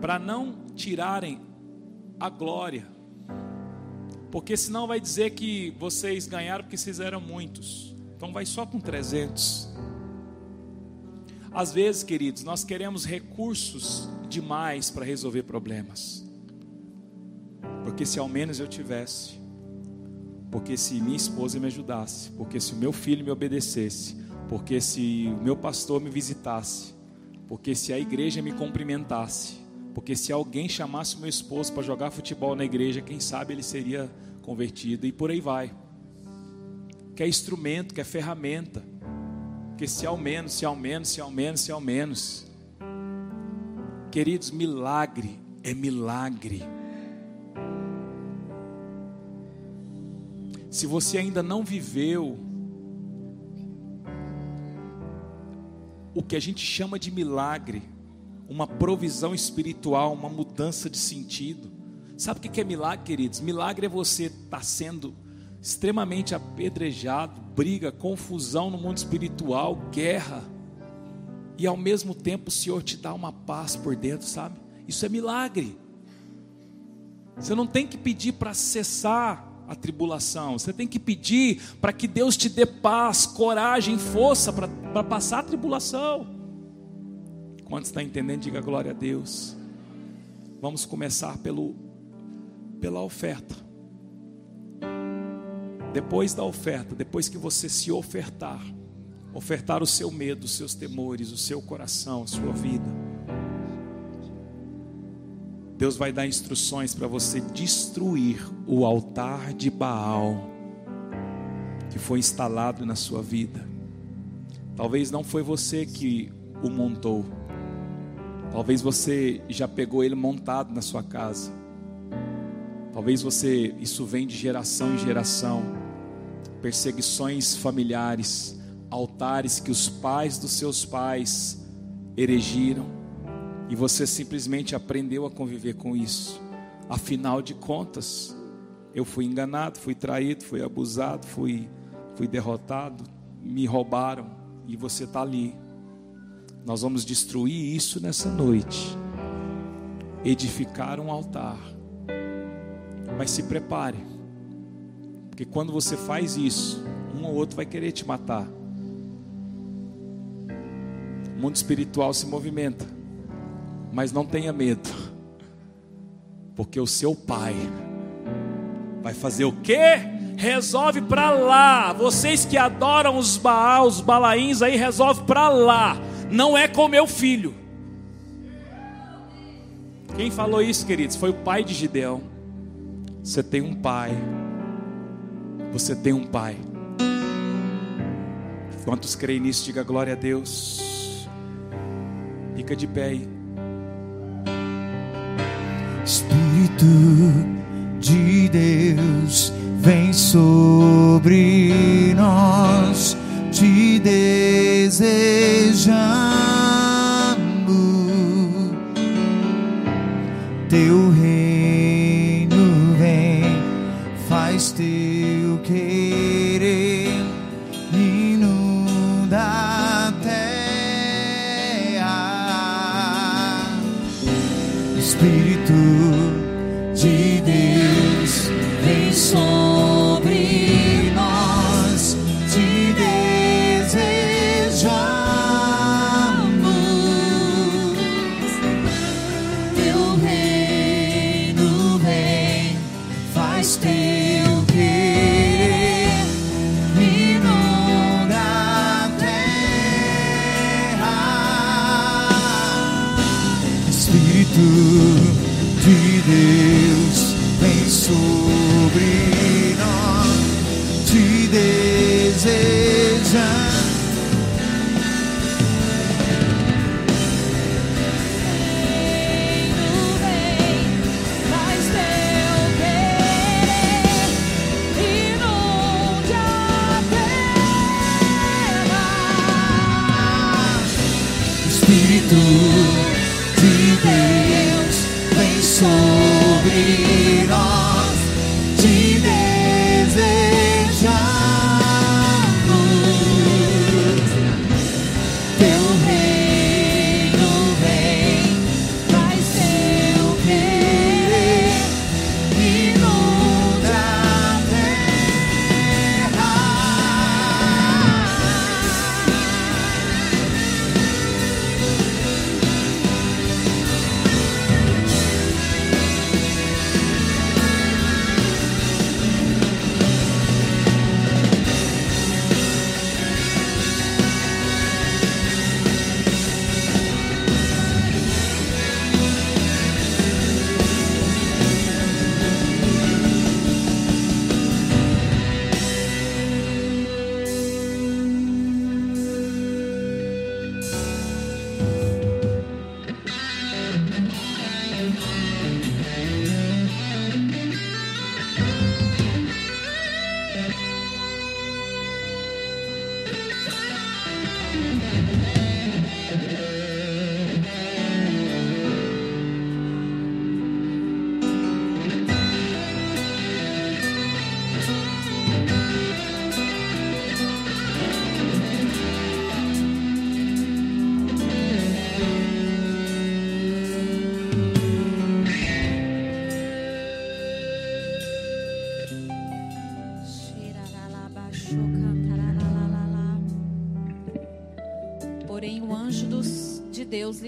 para não tirarem a glória, porque senão vai dizer que vocês ganharam porque vocês eram muitos, então vai só com 300. Às vezes, queridos, nós queremos recursos demais para resolver problemas. Porque se ao menos eu tivesse, porque se minha esposa me ajudasse, porque se o meu filho me obedecesse, porque se o meu pastor me visitasse, porque se a igreja me cumprimentasse, porque se alguém chamasse meu esposo para jogar futebol na igreja, quem sabe ele seria convertido e por aí vai. Que é instrumento, que é ferramenta. Porque se ao menos, se ao menos, se ao menos, se ao menos. Queridos, milagre é milagre. Se você ainda não viveu o que a gente chama de milagre, uma provisão espiritual, uma mudança de sentido. Sabe o que é milagre, queridos? Milagre é você estar tá sendo extremamente apedrejado, briga, confusão no mundo espiritual, guerra, e ao mesmo tempo o Senhor te dá uma paz por dentro, sabe? Isso é milagre. Você não tem que pedir para cessar a tribulação. Você tem que pedir para que Deus te dê paz, coragem, força para passar a tribulação. Quando está entendendo, diga glória a Deus. Vamos começar pelo, pela oferta. Depois da oferta, depois que você se ofertar, ofertar o seu medo, os seus temores, o seu coração, a sua vida Deus vai dar instruções para você destruir o altar de Baal que foi instalado na sua vida. Talvez não foi você que o montou. Talvez você já pegou ele montado na sua casa. Talvez você, isso vem de geração em geração, perseguições familiares, altares que os pais dos seus pais erigiram, e você simplesmente aprendeu a conviver com isso. Afinal de contas, eu fui enganado, fui traído, fui abusado, fui, fui derrotado, me roubaram, e você está ali. Nós vamos destruir isso nessa noite, edificar um altar mas se prepare, porque quando você faz isso, um ou outro vai querer te matar. O mundo espiritual se movimenta, mas não tenha medo, porque o seu pai vai fazer o quê? Resolve para lá. Vocês que adoram os Baal, os Balaíns aí, resolve para lá. Não é com meu filho. Quem falou isso, queridos? Foi o pai de Gideão. Você tem um pai. Você tem um pai. Quantos creem nisso, diga glória a Deus. Fica de pé aí. Espírito de Deus, vem sobre nós, te desejamos. Teu reino teu querer inunda a terra, Espírito de Deus vem sobre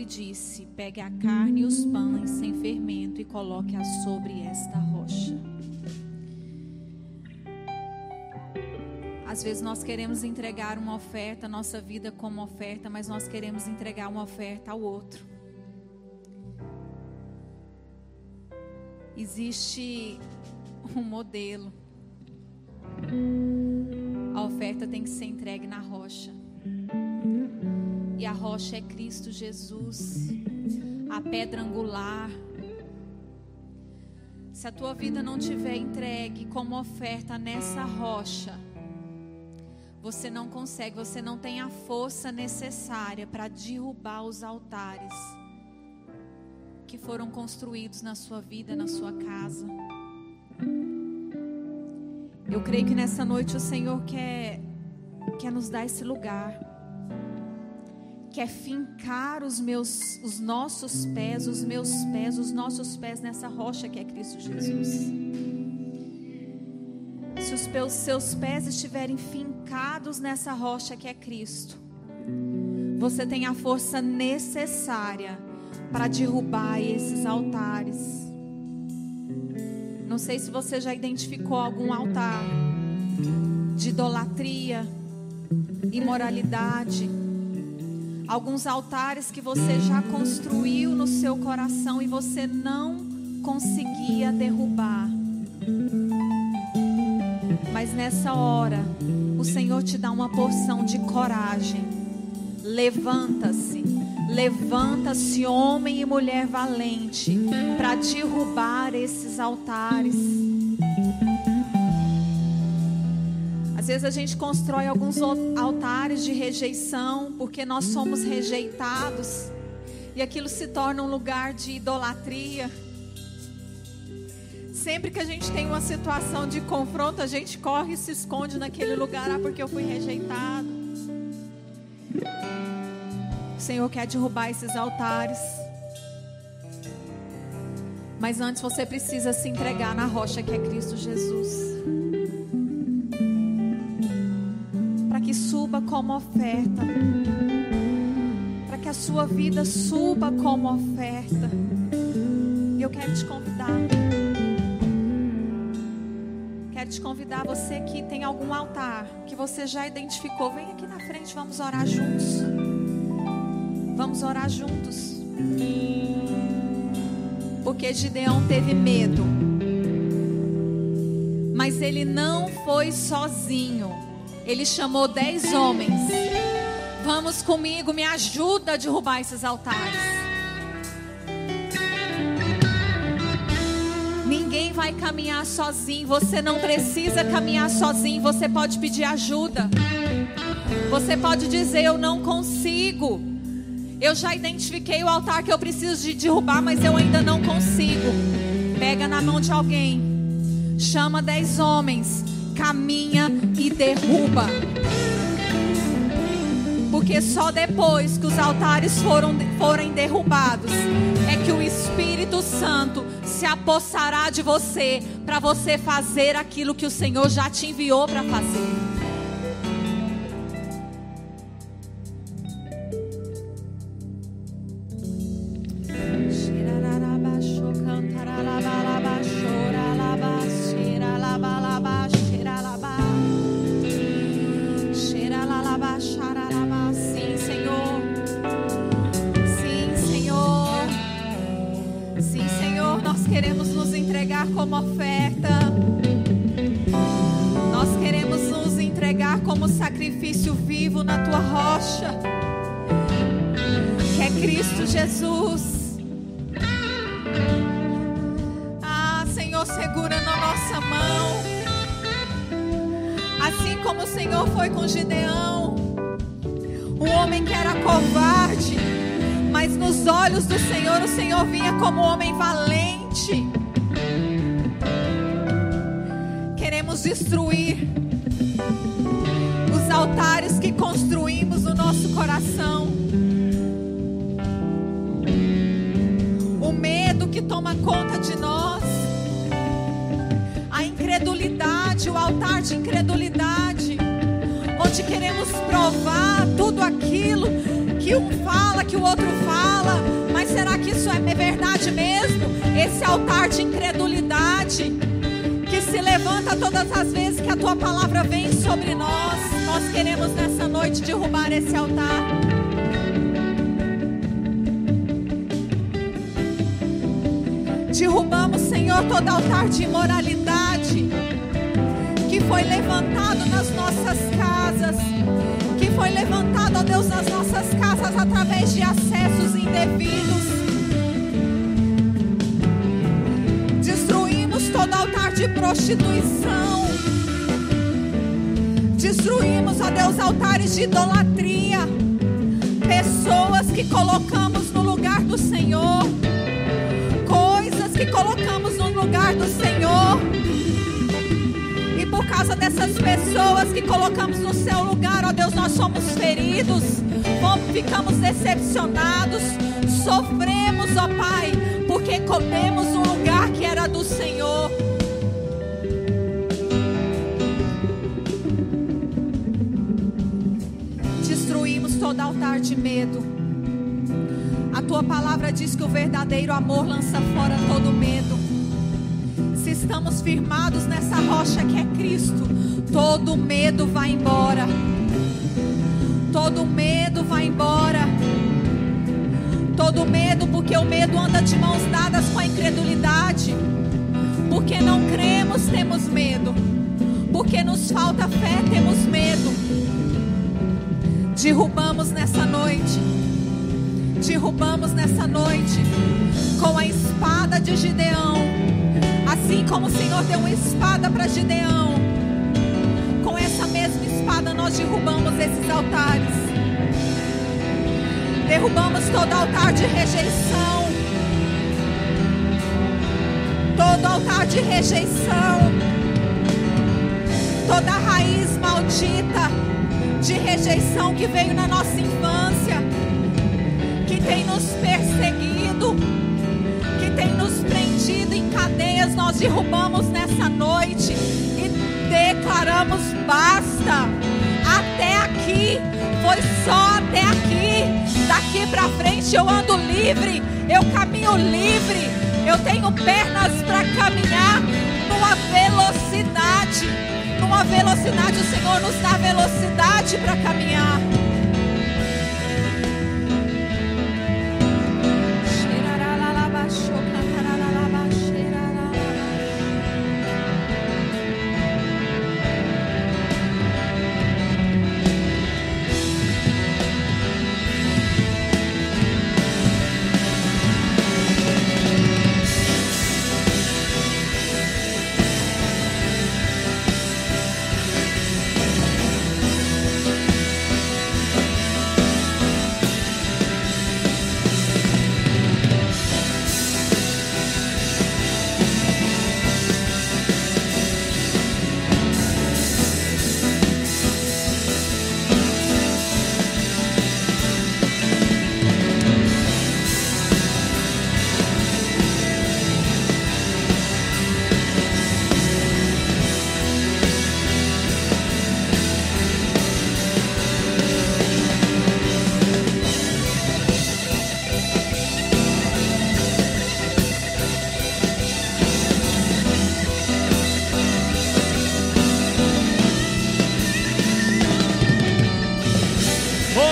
disse: Pegue a carne e os pães sem fermento e coloque-a sobre esta rocha. Às vezes nós queremos entregar uma oferta, nossa vida como oferta, mas nós queremos entregar uma oferta ao outro. Existe um modelo. A oferta tem que ser entregue na rocha. E a rocha é Cristo Jesus, a pedra angular. Se a tua vida não tiver entregue como oferta nessa rocha, você não consegue, você não tem a força necessária para derrubar os altares que foram construídos na sua vida, na sua casa. Eu creio que nessa noite o Senhor quer, quer nos dar esse lugar. Quer fincar os meus, os nossos pés, os meus pés, os nossos pés nessa rocha que é Cristo Jesus. Se os seus pés estiverem fincados nessa rocha que é Cristo, você tem a força necessária para derrubar esses altares. Não sei se você já identificou algum altar de idolatria, imoralidade, alguns altares que você já construiu no seu coração e você não conseguia derrubar. Mas nessa hora, o Senhor te dá uma porção de coragem. Levanta-se, levanta-se, homem e mulher valente, para derrubar esses altares. Às vezes a gente constrói alguns altares de rejeição, porque nós somos rejeitados, e aquilo se torna um lugar de idolatria. Sempre que a gente tem uma situação de confronto, a gente corre e se esconde naquele lugar, ah, porque eu fui rejeitado. O Senhor quer derrubar esses altares. Mas antes você precisa se entregar na rocha que é Cristo Jesus. Suba como oferta. Para que a sua vida suba como oferta. E eu quero te convidar. Quero te convidar, você que tem algum altar que você já identificou, vem aqui na frente, vamos orar juntos. Vamos orar juntos. Porque Gideão teve medo. Mas ele não foi sozinho. Ele chamou dez homens. Vamos comigo, me ajuda a derrubar esses altares. Ninguém vai caminhar sozinho. Você não precisa caminhar sozinho. Você pode pedir ajuda. Você pode dizer: Eu não consigo. Eu já identifiquei o altar que eu preciso de derrubar, mas eu ainda não consigo. Pega na mão de alguém, chama dez homens, caminha e derruba. Porque só depois que os altares foram, forem derrubados é que o Espírito Santo se apossará de você para você fazer aquilo que o Senhor já te enviou para fazer. Na tua rocha, que é Cristo Jesus. Ah, Senhor, segura na nossa mão. Assim como o Senhor foi com Gideão, um homem que era covarde, mas nos olhos do Senhor, o Senhor vinha como um homem valente. Queremos destruir os altares coração. O medo que toma conta de nós. A incredulidade, o altar de incredulidade. Onde queremos provar tudo aquilo que um fala, que o outro fala. Mas será que isso é verdade mesmo? Esse altar de incredulidade que se levanta todas as vezes que a tua palavra vem sobre nós. Nós queremos nessa noite derrubar esse altar. Derrubamos, Senhor, todo altar de imoralidade que foi levantado nas nossas casas, que foi levantado, ó Deus, nas nossas casas através de acessos indevidos. Destruímos todo altar de prostituição. Destruímos, ó Deus, altares de idolatria. Pessoas que colocamos no lugar do Senhor. Coisas que colocamos no lugar do Senhor. E por causa dessas pessoas que colocamos no seu lugar, ó Deus, nós somos feridos, ficamos decepcionados, sofremos, ó Pai, porque comemos um lugar que era do Senhor. De medo. A tua palavra diz que o verdadeiro amor lança fora todo medo. Se estamos firmados nessa rocha que é Cristo, todo medo vai embora. Todo medo vai embora. Todo medo, porque o medo anda de mãos dadas com a incredulidade. Porque não cremos, temos medo. Porque nos falta fé, temos. Derrubamos nessa noite. Derrubamos nessa noite com a espada de Gideão. Assim como o Senhor deu uma espada para Gideão, com essa mesma espada nós derrubamos esses altares. Derrubamos todo altar de rejeição. Todo altar de rejeição. Toda raiz maldita de rejeição que veio na nossa infância, que tem nos perseguido, que tem nos prendido em cadeias, nós derrubamos nessa noite e declaramos basta. Até aqui, foi só até aqui. Daqui pra frente eu ando livre, eu caminho livre, eu tenho pernas para caminhar numa velocidade. Numa velocidade, o Senhor nos dá velocidade para caminhar.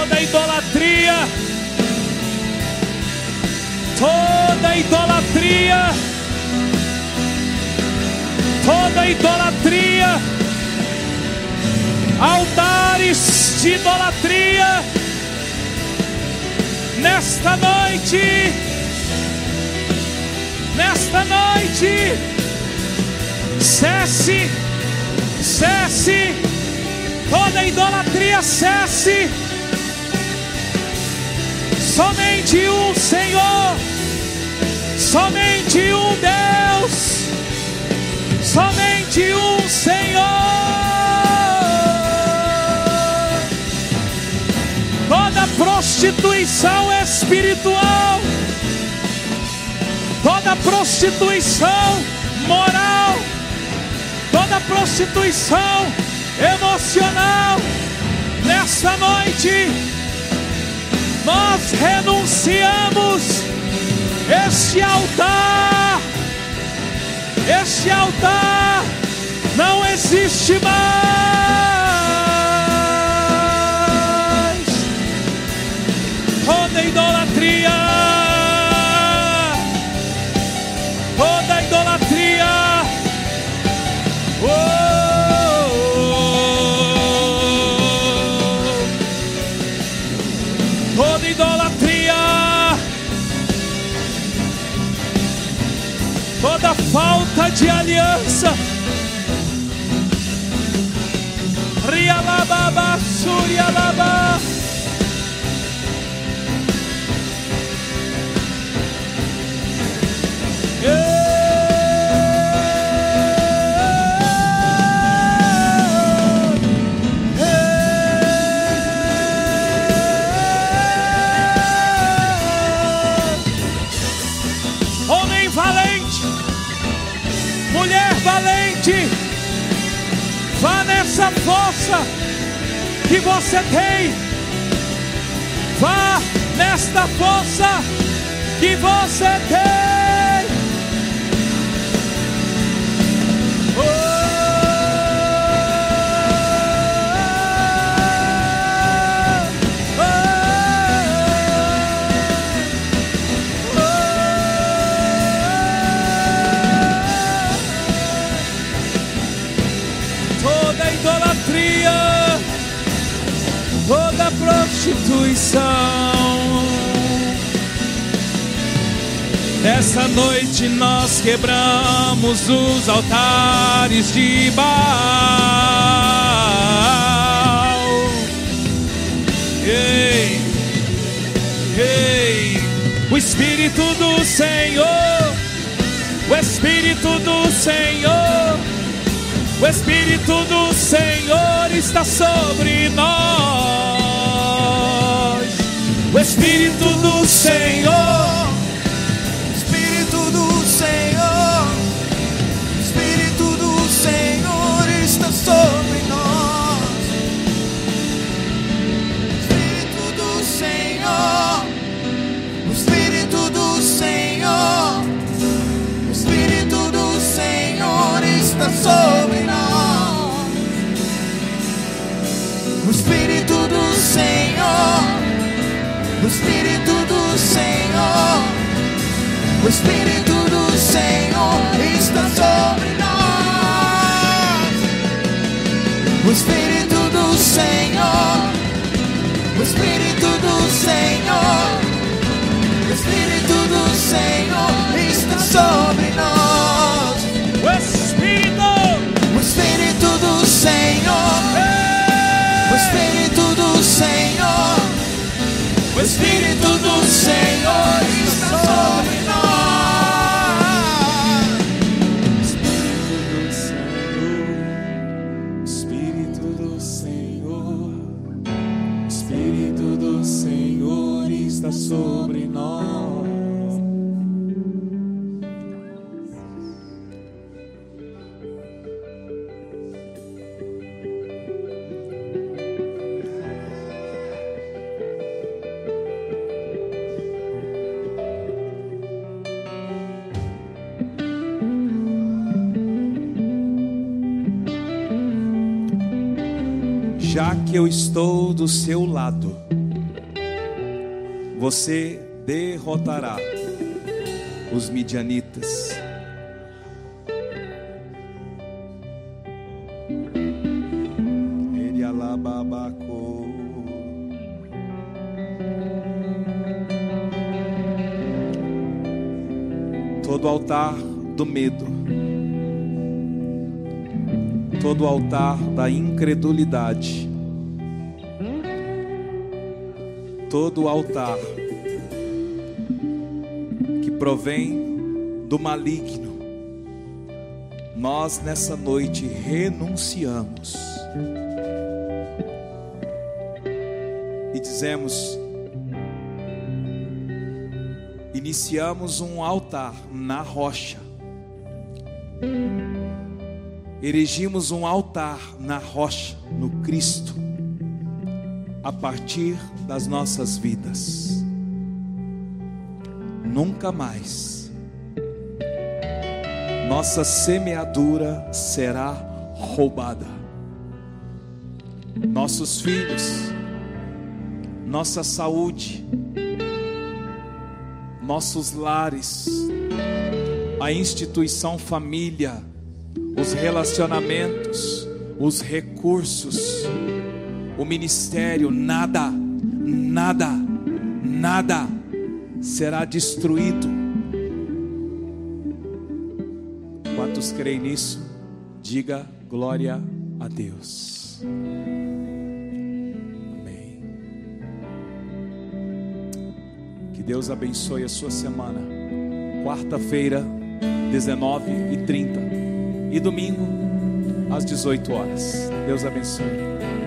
Toda idolatria, toda idolatria, toda idolatria, altares de idolatria, nesta noite, nesta noite, cesse, cesse, toda idolatria cesse. Somente um Senhor, somente um Deus, somente um Senhor. Toda prostituição espiritual, toda prostituição moral, toda prostituição emocional, nessa noite nós renunciamos este altar, este altar não existe mais. Aliança. Rialababa, surialaba. Vá nessa força que você tem, vá nesta força que você tem. Prostituição. Nessa noite nós quebramos os altares de Baal. Ei, ei, o Espírito do Senhor, o Espírito do Senhor. O Espírito do Senhor está sobre nós. O Espírito do Senhor, O Espírito Já que eu estou do seu lado, você derrotará os midianitas. Ele alababaco. Todo altar do medo, todo altar da incredulidade, todo altar que provém do maligno, nós nessa noite renunciamos e dizemos: iniciamos um altar na rocha, erigimos um altar na rocha, no Cristo, a partir das nossas vidas. Nunca mais nossa semeadura será roubada. Nossos filhos, nossa saúde, nossos lares, a instituição família, os relacionamentos, os recursos, o ministério, nada, nada, nada será destruído Quantos creem nisso? Diga glória a Deus. Amém. Que Deus abençoe a sua semana. Quarta-feira, 19 e 30 e domingo às 18 horas. Deus abençoe.